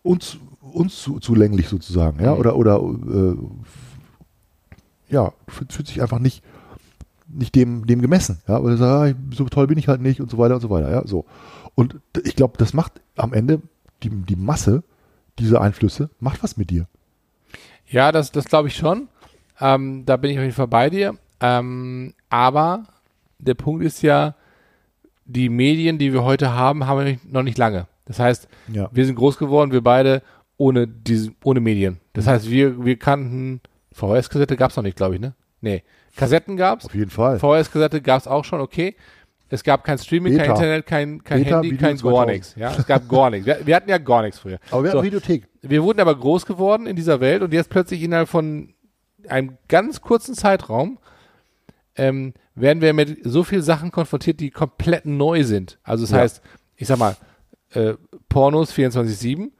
uns, uns zu, zulänglich sozusagen, ja, Mhm. oder, oder äh, ja, du fühlst, fühlst dich einfach nicht, nicht dem, dem gemessen, ja, weil du sagst, ah, so toll bin ich halt nicht und so weiter und so weiter, ja, so. Und ich glaube, das macht am Ende die, die Masse dieser Einflüsse, macht was mit dir. Ja, das, das glaube ich schon. Ähm, da bin ich auf jeden Fall bei dir. Ähm, aber der Punkt ist ja, die Medien, die wir heute haben, haben wir noch nicht lange. Das heißt, Ja. wir sind groß geworden, wir beide ohne diese, ohne Medien. Das Mhm. heißt, wir, wir kannten VHS-Kassette gab's noch nicht, glaube ich, ne? Nee. Kassetten gab's. Auf jeden Fall. VHS-Kassette gab's auch schon, okay. Es gab kein Streaming, kein Beta. Internet, kein, kein Beta, Handy, Video kein 2000. gar nichts. Ja, es gab gar nichts. Wir, wir hatten ja gar nichts früher. Aber wir So. hatten Videothek. Wir wurden aber groß geworden in dieser Welt und jetzt plötzlich innerhalb von einem ganz kurzen Zeitraum ähm, werden wir mit so vielen Sachen konfrontiert, die komplett neu sind. Also das Ja. heißt, ich sag mal, äh, Pornos 24-7,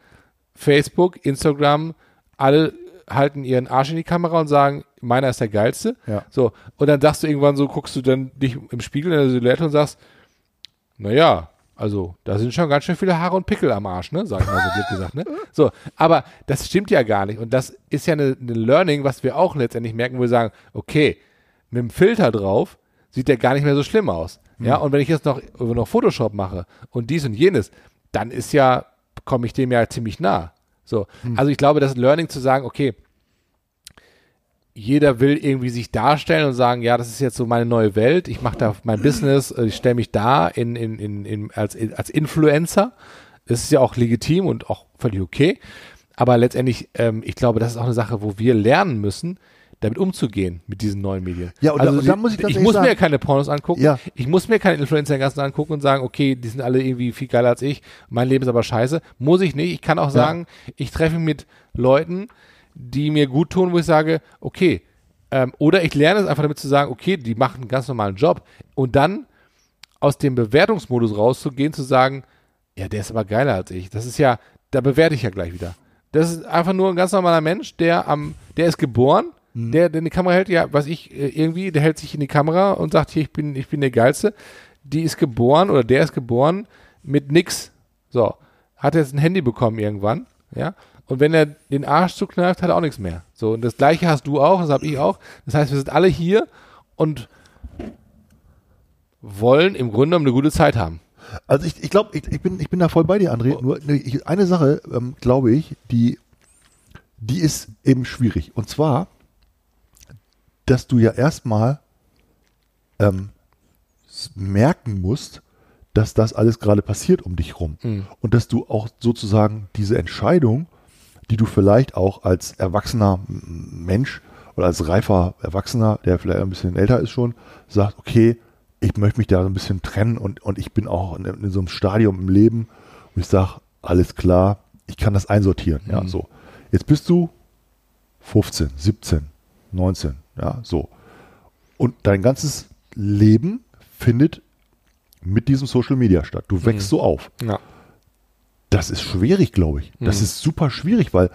Facebook, Instagram, alle halten ihren Arsch in die Kamera und sagen, meiner ist der geilste. Ja. So, und dann sagst du irgendwann so, guckst du dann dich im Spiegel in der Silhouette und sagst, naja, also da sind schon ganz schön viele Haare und Pickel am Arsch, ne? Sag ich mal so blöd gesagt, ne? So, aber das stimmt ja gar nicht. Und das ist ja eine, eine Learning, was wir auch letztendlich merken, wo wir sagen, okay, mit dem Filter drauf sieht der gar nicht mehr so schlimm aus. Ja, und wenn ich jetzt noch, noch Photoshop mache und dies und jenes, dann ist ja, komme ich dem ja ziemlich nah. So, also ich glaube, das Learning zu sagen, okay, jeder will irgendwie sich darstellen und sagen, ja, das ist jetzt so meine neue Welt, ich mache da mein Business, äh, ich stelle mich da in, in, in, in, als, als Influencer. Das ist ja auch legitim und auch völlig okay. Aber letztendlich, ähm, ich glaube, das ist auch eine Sache, wo wir lernen müssen, damit umzugehen mit diesen neuen Medien. Ja, und da- und da muss ich ganz ehrlich muss mir sagen- ja keine Pornos angucken. Ja. Ich muss mir keine Influencer den ganzen angucken und sagen, okay, die sind alle irgendwie viel geiler als ich. Mein Leben ist aber scheiße. Muss ich nicht. Ich kann auch sagen, ich treffe mich mit Leuten, die mir gut tun, wo ich sage, okay, ähm, oder ich lerne es einfach damit zu sagen, okay, die machen einen ganz normalen Job und dann aus dem Bewertungsmodus rauszugehen, zu sagen, ja, der ist aber geiler als ich. Das ist ja, da bewerte ich ja gleich wieder. Das ist einfach nur ein ganz normaler Mensch, der am, der ist geboren, der, der in die Kamera hält, ja, was ich, äh, irgendwie, der hält sich in die Kamera und sagt, hier, ich bin, ich bin der Geilste. die ist geboren oder der ist geboren mit nix. So, hat jetzt ein Handy bekommen irgendwann, ja. Und wenn er den Arsch zukneift, hat er auch nichts mehr. So, und das gleiche hast du auch, das habe ich auch. Das heißt, wir sind alle hier und wollen im Grunde genommen eine gute Zeit haben. Also ich, ich glaube, ich, ich, bin, ich bin da voll bei dir, André. Nur ne, ich, eine Sache, ähm, glaube ich, die, die ist eben schwierig. Und zwar, dass du ja erstmal ähm, merken musst, dass das alles gerade passiert um dich rum. Mhm. Und dass du auch sozusagen diese Entscheidung, die du vielleicht auch als erwachsener Mensch oder als reifer Erwachsener, der vielleicht ein bisschen älter ist schon, sagt, okay, ich möchte mich da so ein bisschen trennen und, und ich bin auch in, in so einem Stadium im Leben, wo ich sage, alles klar, ich kann das einsortieren. Ja, Mhm. so. Jetzt bist du 15, 17, 19, ja, so. Und dein ganzes Leben findet mit diesem Social Media statt. Du wächst so auf. Ja. Das ist schwierig, glaube ich. Das Mhm. ist super schwierig, weil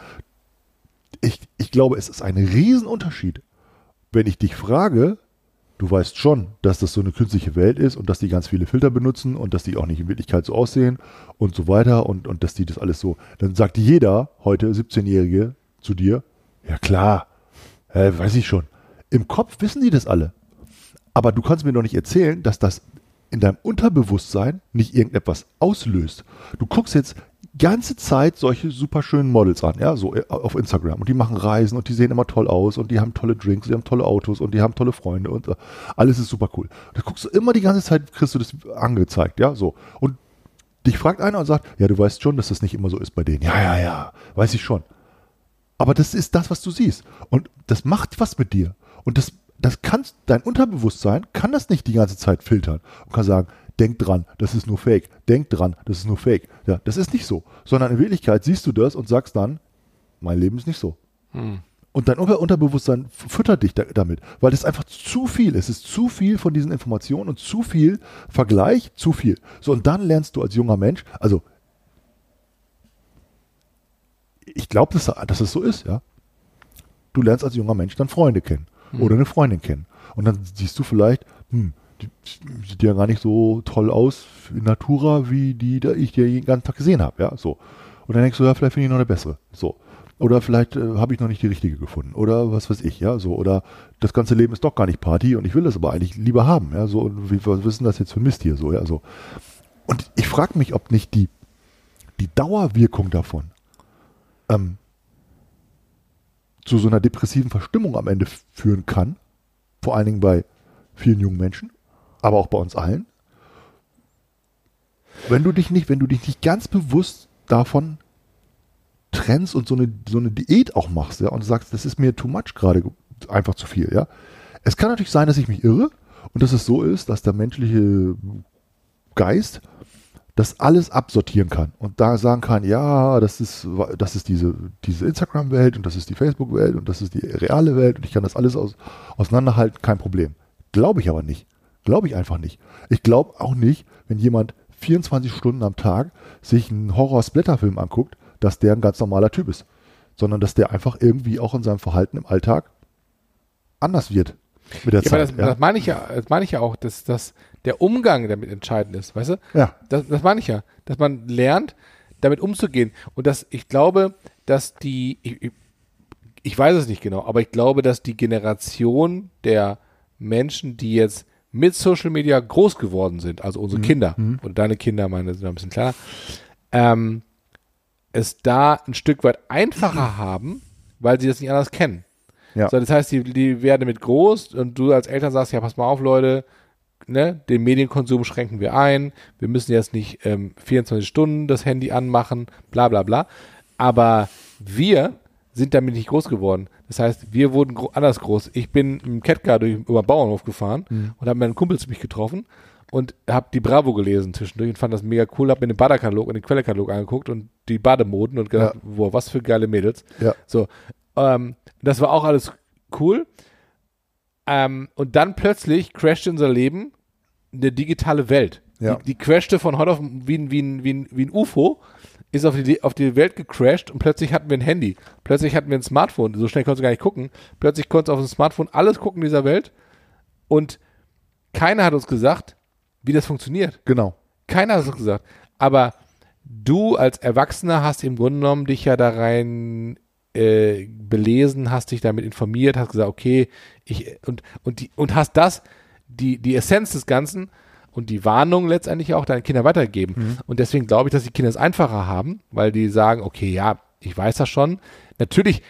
ich, ich glaube, es ist ein Riesenunterschied, wenn ich dich frage, du weißt schon, dass das so eine künstliche Welt ist und dass die ganz viele Filter benutzen und dass die auch nicht in Wirklichkeit so aussehen und so weiter und, und dass die das alles so, dann sagt jeder heute 17-Jährige zu dir, ja klar, äh, weiß ich schon. Im Kopf wissen die das alle. Aber du kannst mir doch nicht erzählen, dass das in deinem Unterbewusstsein nicht irgendetwas auslöst. Du guckst jetzt ganze Zeit solche super schönen Models an, ja, so äh, auf Instagram und die machen Reisen und die sehen immer toll aus und die haben tolle Drinks, die haben tolle Autos und die haben tolle Freunde und äh, alles ist super cool. Da guckst du immer die ganze Zeit, kriegst du das angezeigt, ja, so. Und dich fragt einer und sagt, ja, du weißt schon, dass das nicht immer so ist bei denen. Ja, ja, ja, weiß ich schon. Aber das ist das, was du siehst. Und das macht was mit dir. Und das, das kannst, dein Unterbewusstsein kann das nicht die ganze Zeit filtern und kann sagen, denk dran, das ist nur Fake. Denk dran, das ist nur Fake. Ja, das ist nicht so. Sondern in Wirklichkeit siehst du das und sagst dann, mein Leben ist nicht so. Und dein Unter Unterbewusstsein füttert dich da, damit, weil das einfach zu viel ist. Es ist zu viel von diesen Informationen und zu viel Vergleich, zu viel. So, und dann lernst du als junger Mensch, also ich glaube, dass, dass es so ist, ja. Du lernst als junger Mensch dann Freunde kennen oder eine Freundin kennen. Und dann siehst du vielleicht, hm, die sieht ja gar nicht so toll aus in Natura, wie die, die ich dir den ganzen Tag gesehen habe, ja, so. Und dann denkst du, ja, vielleicht finde ich noch eine bessere, so. Oder vielleicht äh, habe ich noch nicht die richtige gefunden. Oder was weiß ich, ja, so. Oder das ganze Leben ist doch gar nicht Party und ich will das aber eigentlich lieber haben, ja, so. Und ist denn das jetzt für Mist hier, so, ja, so. Und ich frage mich, ob nicht die, die Dauerwirkung davon ähm, zu so einer depressiven Verstimmung am Ende führen kann. Vor allen Dingen bei vielen jungen Menschen, aber auch bei uns allen. Wenn du dich nicht, wenn du dich nicht ganz bewusst davon trennst und so eine, so eine Diät auch machst, ja, und sagst, das ist mir too much gerade, einfach zu viel, ja. Es kann natürlich sein, dass ich mich irre und dass es so ist, dass der menschliche Geist das alles absortieren kann und da sagen kann, ja, das ist, das ist diese, diese Instagram-Welt und das ist die Facebook-Welt und das ist die reale Welt und ich kann das alles aus, auseinanderhalten, kein Problem. Glaube ich aber nicht. Glaube ich einfach nicht. Ich glaube auch nicht, wenn jemand 24 Stunden am Tag sich einen Horror-Splatter-Film anguckt, dass der ein ganz normaler Typ ist. Sondern dass der einfach irgendwie auch in seinem Verhalten im Alltag anders wird. Mit der Ja, aber Zeit. das, das meine ich ja, das meine ich ja auch, dass, dass der Umgang damit entscheidend ist, weißt du? ja. Das, das meine ich ja, dass man lernt, damit umzugehen. Und dass ich glaube, dass die, ich, ich, weiß es nicht genau, aber ich glaube, dass die Generation der Menschen, die jetzt mit Social Media groß geworden sind, also unsere Kinder und deine Kinder, meine sind ein bisschen kleiner, ähm, es da ein Stück weit einfacher haben, weil sie das nicht anders kennen. Ja. So, das heißt, die, die werden mit groß und du als Eltern sagst, ja, pass mal auf, Leute, ne, den Medienkonsum schränken wir ein, wir müssen jetzt nicht ähm, 24 Stunden das Handy anmachen, bla bla bla. Aber wir sind damit nicht groß geworden. Das heißt, wir wurden gro anders groß. Ich bin im Catcar durch über den Bauernhof gefahren und habe meinen Kumpels mich getroffen und habe die Bravo gelesen zwischendurch und fand das mega cool, habe mir den Badekatalog und den Quellekatalog angeguckt und die Bademoden und gedacht, wow, was für geile Mädels. Ja. So, ähm, das war auch alles cool. Ähm, und dann plötzlich crasht unser Leben eine digitale Welt. Ja. Die, die crashte von heute auf wie ein, wie ein, wie ein, wie ein UFO, ist auf die, auf die Welt gecrashed und plötzlich hatten wir ein Handy. Plötzlich hatten wir ein Smartphone. So schnell konntest du gar nicht gucken. Plötzlich konntest du auf dem Smartphone alles gucken dieser Welt. Und keiner hat uns gesagt, wie das funktioniert. Genau. Keiner hat es gesagt. Aber du als Erwachsener hast im Grunde genommen dich ja da rein äh, belesen, hast dich damit informiert, hast gesagt, okay, ich und und die und hast das die die Essenz des Ganzen und die Warnung letztendlich auch deinen Kindern weitergegeben. Mhm. Und deswegen glaube ich, dass die Kinder es einfacher haben, weil die sagen, okay, ja, ich weiß das schon. Natürlich,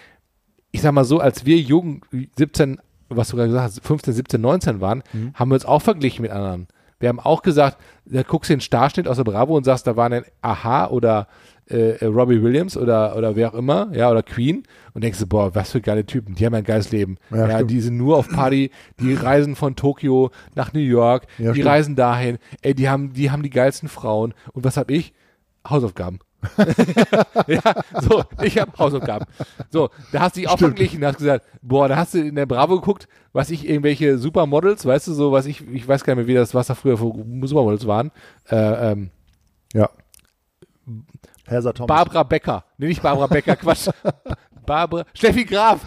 ich sag mal so, als wir Jugend 17, was du gerade gesagt hast, 15, 17, 19 waren, Mhm. haben wir uns auch verglichen mit anderen. Wir haben auch gesagt, da guckst du den Starschnitt aus der Bravo und sagst, da waren ein Aha oder äh, äh, Robbie Williams oder, oder wer auch immer, ja, oder Queen und denkst du, boah, was für geile Typen, die haben ein geiles Leben. Ja, Ja, die sind nur auf Party, die reisen von Tokio nach New York, Ja, die stimmt. reisen dahin, ey, die haben, die haben die geilsten Frauen. Und was hab ich? Hausaufgaben. ja, so, ich habe Hausaufgaben. So, da hast du dich auch verglichen, da hast gesagt, boah, da hast du in der Bravo geguckt, was ich, irgendwelche Supermodels, weißt du, so, was ich, ich weiß gar nicht mehr, wie das, was da früher für Supermodels waren, äh, ähm, Ja. Herr Thomas. Barbara Becker. Nee, nicht Barbara Becker, Quatsch. Barbara, Steffi Graf.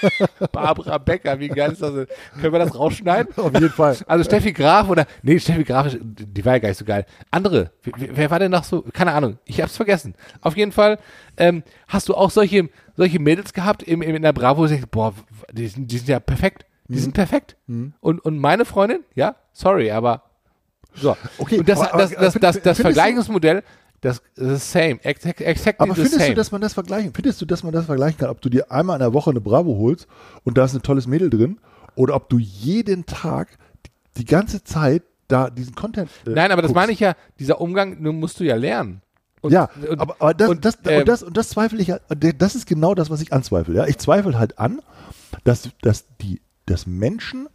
Barbara Becker, wie geil ist das denn? Können wir das rausschneiden? Auf jeden Fall. Also Steffi Graf oder, nee, Steffi Graf, die war ja gar nicht so geil. Andere, wer, wer war denn noch so, keine Ahnung, ich hab's vergessen. Auf jeden Fall, ähm, hast du auch solche, solche Mädels gehabt im, im, in der Bravo, wo du denkst, boah, die sind, die sind ja perfekt. Die sind perfekt. Und, und meine Freundin, ja, sorry, aber so. Okay, und das, aber- das, aber das, das, das du- Vergleichungsmodell, das ist same, exact, exactly Aber the findest same. du, dass man das vergleichen? Findest du, dass man das vergleichen kann, ob du dir einmal in der Woche eine Bravo holst und da ist ein tolles Mädel drin oder ob du jeden Tag die, ganze Zeit da diesen Content äh, Nein, aber das guckst? meine ich ja, dieser Umgang, nun musst du ja lernen. Und, ja, und, aber, aber das, und, das, ähm, und, das, und das zweifle ich, halt- das ist genau das, was ich anzweifle. Ja? Ich zweifle halt an, dass, dass, die, dass Menschen,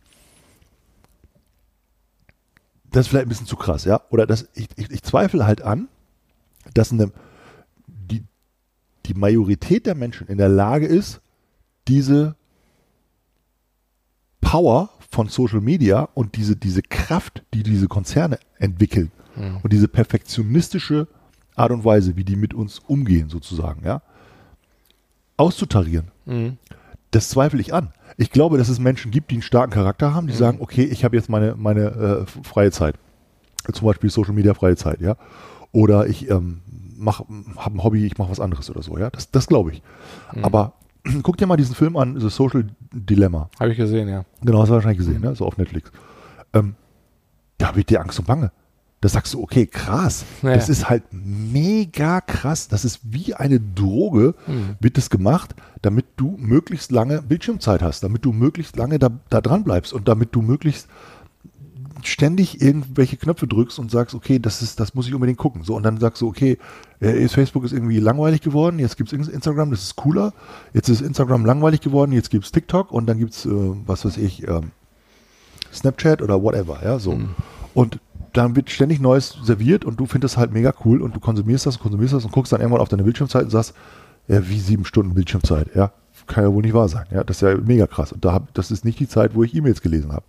das ist vielleicht ein bisschen zu krass, ja, oder dass ich, ich, ich zweifle halt an, dass eine, die, die Majorität der Menschen in der Lage ist, diese Power von Social Media und diese, diese Kraft, die diese Konzerne entwickeln und diese perfektionistische Art und Weise, wie die mit uns umgehen, sozusagen, ja, auszutarieren. Mhm. Das zweifle ich an. Ich glaube, dass es Menschen gibt, die einen starken Charakter haben, die Mhm. sagen, okay, ich habe jetzt meine, meine äh, freie Zeit. Zum Beispiel Social Media freie Zeit, ja. Oder ich ähm, habe ein Hobby, ich mache was anderes oder so, ja. Das, das glaube ich. Mhm. Aber guck dir mal diesen Film an, The Social Dilemma. Habe ich gesehen, ja. Genau, hast du wahrscheinlich gesehen, ne? So auf Netflix. Ähm, da wird dir Angst und Bange. Da sagst du, okay, krass. Ja. Das ist halt mega krass. Das ist wie eine Droge, wird das gemacht, damit du möglichst lange Bildschirmzeit hast, damit du möglichst lange da, da dran bleibst und damit du möglichst ständig irgendwelche Knöpfe drückst und sagst, okay, das ist, das muss ich unbedingt gucken. So, und dann sagst du, okay, äh, Facebook ist irgendwie langweilig geworden, jetzt gibt es Instagram, das ist cooler, jetzt ist Instagram langweilig geworden, jetzt gibt es TikTok und dann gibt es, äh, was weiß ich, ähm, Snapchat oder whatever, ja, so. Und dann wird ständig Neues serviert und du findest halt mega cool und du konsumierst das, konsumierst das und guckst dann irgendwann auf deine Bildschirmzeit und sagst, ja, wie sieben Stunden Bildschirmzeit, ja, kann ja wohl nicht wahr sein, ja, das ist ja mega krass. Und da hab, das ist nicht die Zeit, wo ich E-Mails gelesen habe.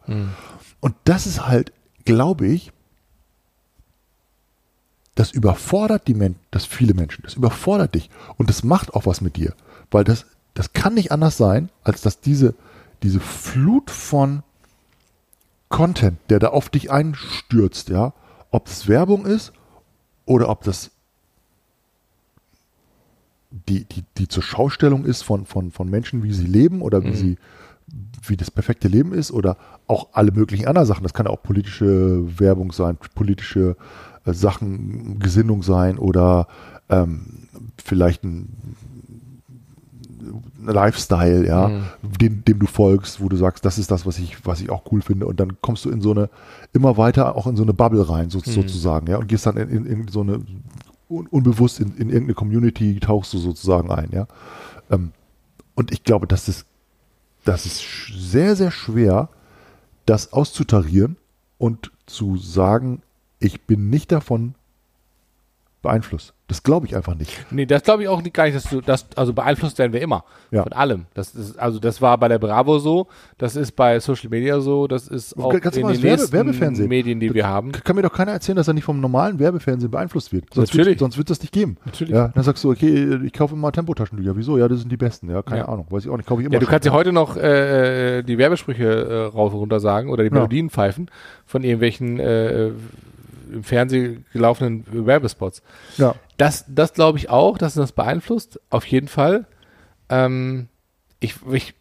Und das ist halt, glaube ich, das überfordert die Men das viele Menschen, das überfordert dich. Und das macht auch was mit dir, weil das, das kann nicht anders sein, als dass diese, diese Flut von Content, der da auf dich einstürzt, ja, ob es Werbung ist oder ob das die, die, die zur Schaustellung ist von, von, von Menschen, wie sie leben oder wie sie, wie das perfekte Leben ist oder auch alle möglichen anderen Sachen. Das kann auch politische Werbung sein, politische äh, Sachen, Gesinnung sein oder ähm, vielleicht ein, Lifestyle, ja, dem, dem du folgst, wo du sagst, das ist das, was ich, was ich auch cool finde. Und dann kommst du in so eine, immer weiter auch in so eine Bubble rein, so, sozusagen, ja, und gehst dann in, in, in so eine, un, unbewusst in, in irgendeine Community tauchst du sozusagen ein, ja. Ähm, und ich glaube, das ist, das ist sehr, sehr schwer, das auszutarieren und zu sagen, ich bin nicht davon beeinflusst. Das glaube ich einfach nicht. Nee, das glaube ich auch nicht gar nicht, dass du das, also beeinflusst werden wir immer. Ja. Von allem. Das ist, also das war bei der Bravo so, das ist bei Social Media so, das ist auch Ganz in den Werbe- Werbefernsehen. Medien, die wir haben. Kann mir doch keiner erzählen, dass er nicht vom normalen Werbefernsehen beeinflusst wird. Sonst Natürlich. Wird, sonst wird das nicht geben. Natürlich. Ja, dann sagst du, okay, ich kaufe immer Tempotaschentücher. Wieso? Ja, das sind die besten. Ja, keine Ja. Ahnung. Weiß ich auch nicht. Kaufe ich immer. Ja, du kannst ja heute noch äh, die Werbesprüche äh, rauf und runter sagen oder die Ja. Melodien pfeifen von irgendwelchen äh, im Fernsehen gelaufenen Werbespots. Ja. Das, das glaube ich auch, dass das beeinflusst, auf jeden Fall. Ähm, ich, ich,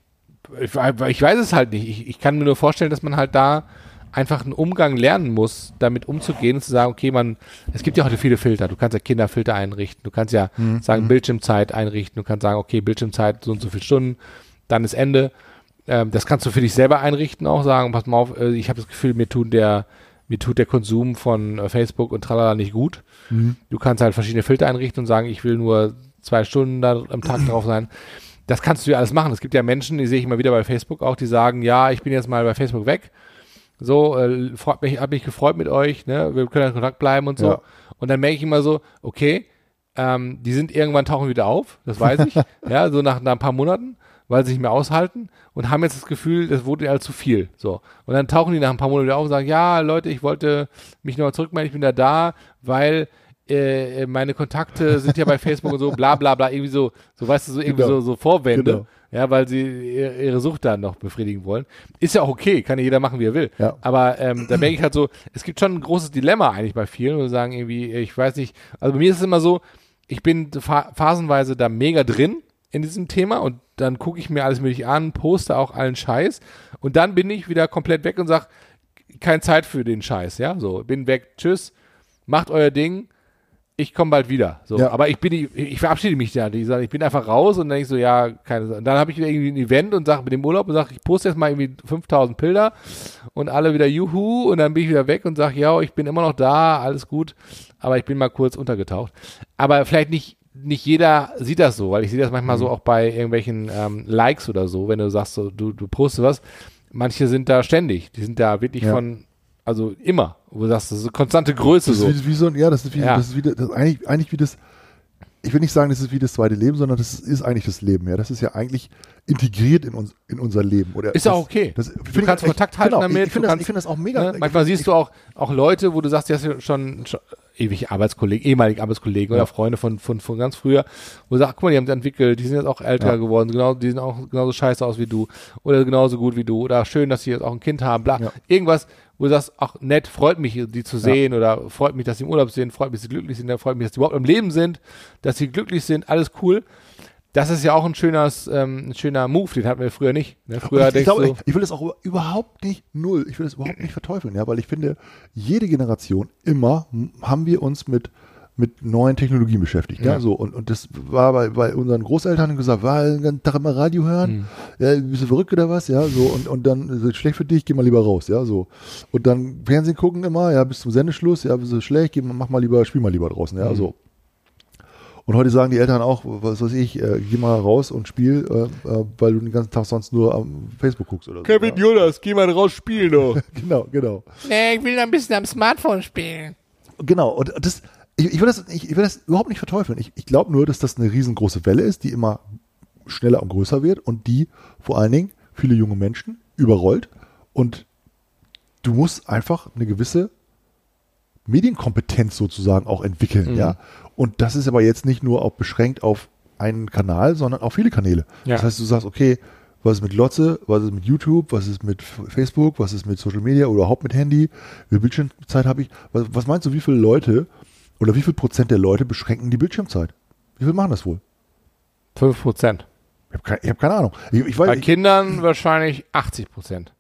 ich, ich weiß es halt nicht. Ich, ich kann mir nur vorstellen, dass man halt da einfach einen Umgang lernen muss, damit umzugehen und zu sagen, okay, man, es gibt ja heute viele Filter. Du kannst ja Kinderfilter einrichten, du kannst ja sagen, Bildschirmzeit einrichten, du kannst sagen, okay, Bildschirmzeit so und so viele Stunden, dann ist Ende. Ähm, das kannst du für dich selber einrichten, auch sagen, pass mal auf, äh, ich habe das Gefühl, mir tun der, mir tut der Konsum von äh, Facebook und tralala nicht gut. Du kannst halt verschiedene Filter einrichten und sagen, ich will nur zwei Stunden da am Tag drauf sein. Das kannst du ja alles machen. Es gibt ja Menschen, die sehe ich immer wieder bei Facebook auch, die sagen, ja, ich bin jetzt mal bei Facebook weg. So, äh, freut mich, hab mich gefreut mit euch, ne? Wir können in Kontakt bleiben und so. Ja. Und dann merke ich immer so, okay, ähm, die sind irgendwann tauchen wieder auf, das weiß ich, ja, so nach, nach ein paar Monaten, weil sie nicht mehr aushalten und haben jetzt das Gefühl, das wurde halt zu viel. So. Und dann tauchen die nach ein paar Monaten wieder auf und sagen, ja, Leute, ich wollte mich nochmal zurückmelden, ich bin da da, weil äh, meine Kontakte sind ja bei Facebook und so, bla bla bla, irgendwie so, so weißt du, so irgendwie Genau. so, so Vorwände, Genau. ja, weil sie ihre, Sucht dann noch befriedigen wollen. Ist ja auch okay, kann ja jeder machen, wie er will. Ja. Aber ähm, da merke ich halt so, es gibt schon ein großes Dilemma eigentlich bei vielen, wo sie sagen irgendwie, ich weiß nicht, also bei mir ist es immer so, ich bin pha phasenweise da mega drin in diesem Thema und dann gucke ich mir alles mögliche an, poste auch allen Scheiß und dann bin ich wieder komplett weg und sag, keine Zeit für den Scheiß, ja, so, bin weg, tschüss, macht euer Ding, ich komme bald wieder. So, Ja. aber ich bin, ich, ich verabschiede mich da. Ich, sag, ich bin einfach raus und dann denk ich so, ja, keine. Und dann habe ich irgendwie ein Event und sage mit dem Urlaub und sage, ich poste jetzt mal irgendwie 5000 Bilder und alle wieder Juhu und dann bin ich wieder weg und sage, ja, ich bin immer noch da, alles gut, aber ich bin mal kurz untergetaucht. Aber vielleicht nicht nicht jeder sieht das so, weil ich sehe das manchmal so auch bei irgendwelchen ähm, Likes oder so, wenn du sagst, so, du, du postest was. Manche sind da ständig, die sind da wirklich Ja. von, also immer, wo du sagst, das ist eine konstante Größe Das so. wie, wie so ein, ja, das ist wie, Ja. das ist wie, das eigentlich, eigentlich wie das, ich will nicht sagen, das ist wie das zweite Leben, sondern das ist eigentlich das Leben, ja. Das ist ja eigentlich integriert in uns, in unser Leben. Oder Ist ja okay. Das, Du find ich kannst echt- Kontakt halten genau, damit, Ich, ich finde das, ich finde das auch mega. Ne? Manchmal siehst du auch, auch Leute, wo du sagst, die hast du schon, schon ewig Arbeitskollegen, ehemalige Arbeitskollegen Ja. oder Freunde von, von, von ganz früher, wo du sagst, guck mal, die haben sich entwickelt, die sind jetzt auch älter Ja. geworden, genau, die sind auch genauso scheiße aus wie du oder genauso gut wie du oder schön, dass sie jetzt auch ein Kind haben, bla. Ja. Irgendwas, wo du sagst, ach nett, freut mich, die zu sehen oder freut mich, dass sie im Urlaub sind, freut mich, dass sie glücklich sind, freut mich, dass sie überhaupt im Leben sind, dass sie glücklich sind, alles cool. Das ist ja auch ein schönes, ähm, ein schöner Move, den hatten wir früher nicht. Ne? Früher ich, ich, du, ich, ich will das auch überhaupt nicht null, ich will das überhaupt nicht verteufeln, ja, weil ich finde, jede Generation immer haben wir uns mit mit neuen Technologien beschäftigt, ja, Ja. so. Und, und das war bei, bei unseren Großeltern gesagt, war den ganzen Tag immer Radio hören, ja, bist du verrückt oder was, ja, so. Und und dann ist es schlecht für dich, geh mal lieber raus, ja, so. Und dann Fernsehen gucken immer, ja, bis zum Sendeschluss, ja, bist du schlecht, geh, mach mal lieber, spiel mal lieber draußen, ja, Mhm. so und heute sagen die Eltern auch, was weiß ich, äh, geh mal raus und spiel, äh, äh, weil du den ganzen Tag sonst nur am Facebook guckst oder so. Kevin ja. Jonas, geh mal raus spielen doch. Genau, genau. nee, ich will ein bisschen am Smartphone spielen. Genau. Und das, ich, ich, will das, ich, ich will das überhaupt nicht verteufeln. Ich, ich glaube nur, dass das eine riesengroße Welle ist, die immer schneller und größer wird und die vor allen Dingen viele junge Menschen überrollt. Und du musst einfach eine gewisse Medienkompetenz sozusagen auch entwickeln, Mhm. ja. Und das ist aber jetzt nicht nur auch beschränkt auf einen Kanal, sondern auf viele Kanäle. Ja. Das heißt, du sagst, okay, was ist mit Lotze, was ist mit YouTube, was ist mit Facebook, was ist mit Social Media oder überhaupt mit Handy, wie viel Bildschirmzeit habe ich? Was, was meinst du, wie viele Leute oder wie viel Prozent der Leute beschränken die Bildschirmzeit? Wie viel machen das wohl? 5 Prozent. Ich habe keine, hab keine Ahnung. Ich, ich weiß, Bei ich, Kindern wahrscheinlich 80 Prozent.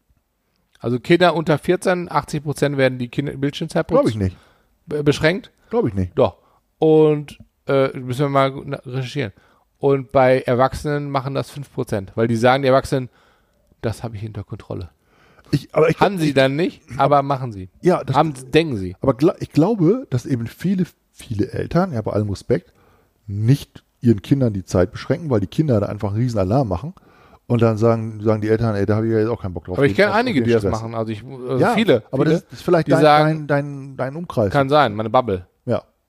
Also Kinder unter 14, 80 Prozent werden die Kinder Bildschirmzeit glaube ich nicht. be- beschränkt. Glaube ich nicht. Doch. Und äh, müssen wir mal recherchieren. Und bei Erwachsenen machen das 5 Prozent, weil die sagen, die Erwachsenen, das habe ich hinter Kontrolle. Ich, aber ich, Haben sie dann nicht, aber machen sie. ja, das, Haben, denken sie. Aber gla ich glaube, dass eben viele, viele Eltern, ja bei allem Respekt, nicht ihren Kindern die Zeit beschränken, weil die Kinder da einfach einen riesen Alarm machen. Und dann sagen, sagen die Eltern, ey, da habe ich ja jetzt auch keinen Bock drauf. Aber ich kenne einige, die das machen. Also ich, also Ja, viele. aber viele, das ist vielleicht dein, sagen- dein, dein, dein Umkreis. kann sein, meine Bubble.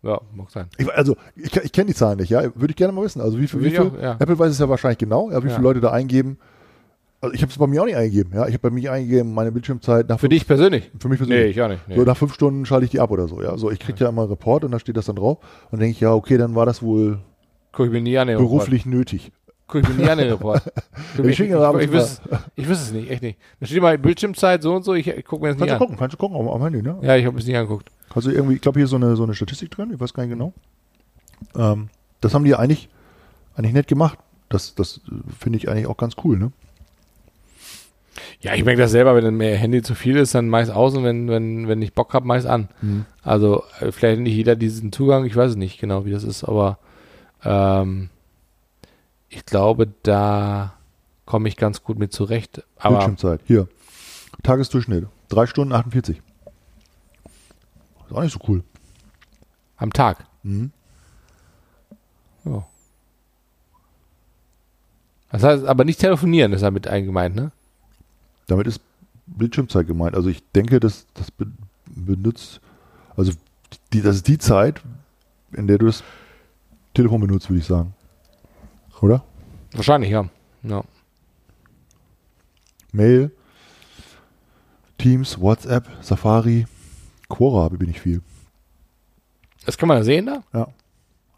Ja. Mag sein. Ich, also, ich, ich kenne die Zahlen nicht, ja. Würde ich gerne mal wissen. Also, wie viel, wie viel auch, ja. Apple weiß es ja wahrscheinlich genau, ja, wie viele Leute da eingeben. Also, ich habe es bei mir auch nicht eingegeben, ja. Ich habe bei mir eingegeben, meine Bildschirmzeit nach Für fünf, dich persönlich? für mich Nee, persönlich. ich auch nicht. Nee. So, nach fünf Stunden schalte ich die ab oder so, ja. So, ich kriege ja immer einen Report und da steht das dann drauf. Und denke ich, ja, okay, dann war das wohl Guck ich mir nie an Report. beruflich nötig. Guck ich mir nie an den Report. ich, ich, ich, mal- wüsste, ich wüsste es nicht, echt nicht. Da steht immer Bildschirmzeit so und so, ich, ich gucke mir das nicht Kannst du an. gucken, kannst du gucken am, am Handy, ne? Ja, ich habe es nicht angeguckt. Also irgendwie, ich glaube, hier ist so eine, so eine Statistik drin, ich weiß gar nicht genau. Ähm, das haben die eigentlich, eigentlich nett gemacht. Das, das äh, finde ich eigentlich auch ganz cool, ne? Ja, ich merke das selber, wenn mir Handy zu viel ist, dann meist aus und wenn, wenn, wenn ich Bock habe, meist an. Also äh, vielleicht nicht jeder diesen Zugang, ich weiß es nicht genau, wie das ist, aber ähm, ich glaube, da komme ich ganz gut mit zurecht. Aber Bildschirmzeit. Hier. Tagesdurchschnitt. Drei Stunden 48. Ist auch nicht so cool. am Tag. Mhm. Ja. Das heißt, aber nicht telefonieren ist damit eingemeint, ne? Damit ist Bildschirmzeit gemeint. Also ich denke, dass das be benutzt, also die, das ist die Zeit, in der du das Telefon benutzt, würde ich sagen. Oder? Wahrscheinlich, ja. ja. Mail, Teams, WhatsApp, Safari, Quora bin ich viel. Das kann man sehen da. Ja.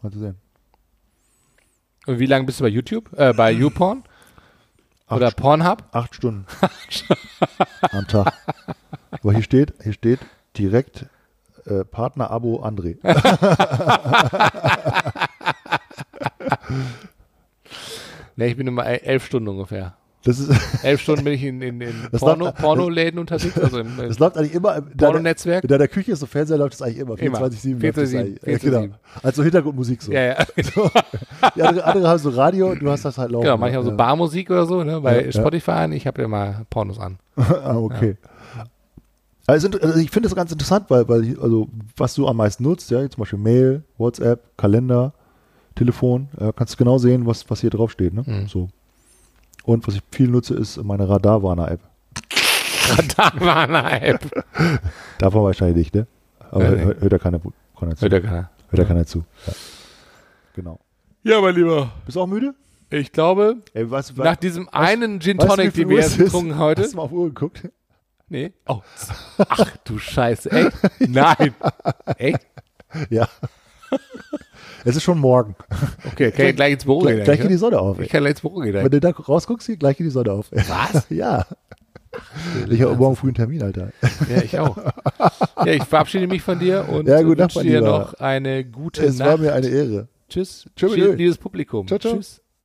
Kannst du sehen. Und wie lange bist du bei YouTube? Äh, bei YouPorn? Acht Oder St- Pornhub? Acht Stunden am Tag. Aber hier steht, hier steht direkt äh, Partner-Abo André. Ne, ich bin immer el- elf Stunden ungefähr. Das ist, Elf Stunden bin ich in, in, in Porno, Pornoläden unterwegs, also im das läuft eigentlich immer. Deiner, Pornonetzwerk. in deiner Küche ist so Fernseher läuft das eigentlich immer. Immer. 24-7. läuft das 24/7, eigentlich. Ja, 24/7. genau. Also Hintergrundmusik so. Ja, ja. Die andere, andere haben so Radio, du hast das halt laufen. Genau, manchmal haben so ja. Barmusik oder so, ne? Bei Ja, ja. Spotify an. Ich habe ja mal Pornos an. ah, okay. Also, also ich finde das ganz interessant, weil, weil also was du am meisten nutzt, ja, zum Beispiel Mail, WhatsApp, Kalender, Telefon, äh, kannst du genau sehen, was, was hier drauf steht. Ne? Mhm. So. Und was ich viel nutze, ist meine Radarwarner-App. da war eine App. Davon wahrscheinlich nicht, ne? Aber Ja, hört, hört, da keiner, keiner zu. Hört ja keiner. Hört da keiner zu. Ja. Genau. Ja, mein Lieber. Bist du auch müde? Ich glaube, Ey, was, nach diesem einen Gin Tonic, den wir jetzt getrunken heute. Hast du mal auf Uhr geguckt? Nee. Oh. Ach du Scheiße. Echt? Nein. Echt? Ja. Es ist schon morgen. Okay, kann ich gleich ins Büro Gleich, gehen. gleich geht die Sonne auf. Ey. Ich kann gleich ins Büro gehen. Wenn du da rausguckst, geht gleich geht die Sonne auf. Was? ja. Ich habe morgen früh einen Termin, Alter. Ja, ich auch. Ja, ich verabschiede mich von dir und Ja, wünsche dir noch eine gute Es Nacht. war mir eine Ehre. Tschüss. Tschüss, liebes Publikum. Ciao, ciao. Tschüss.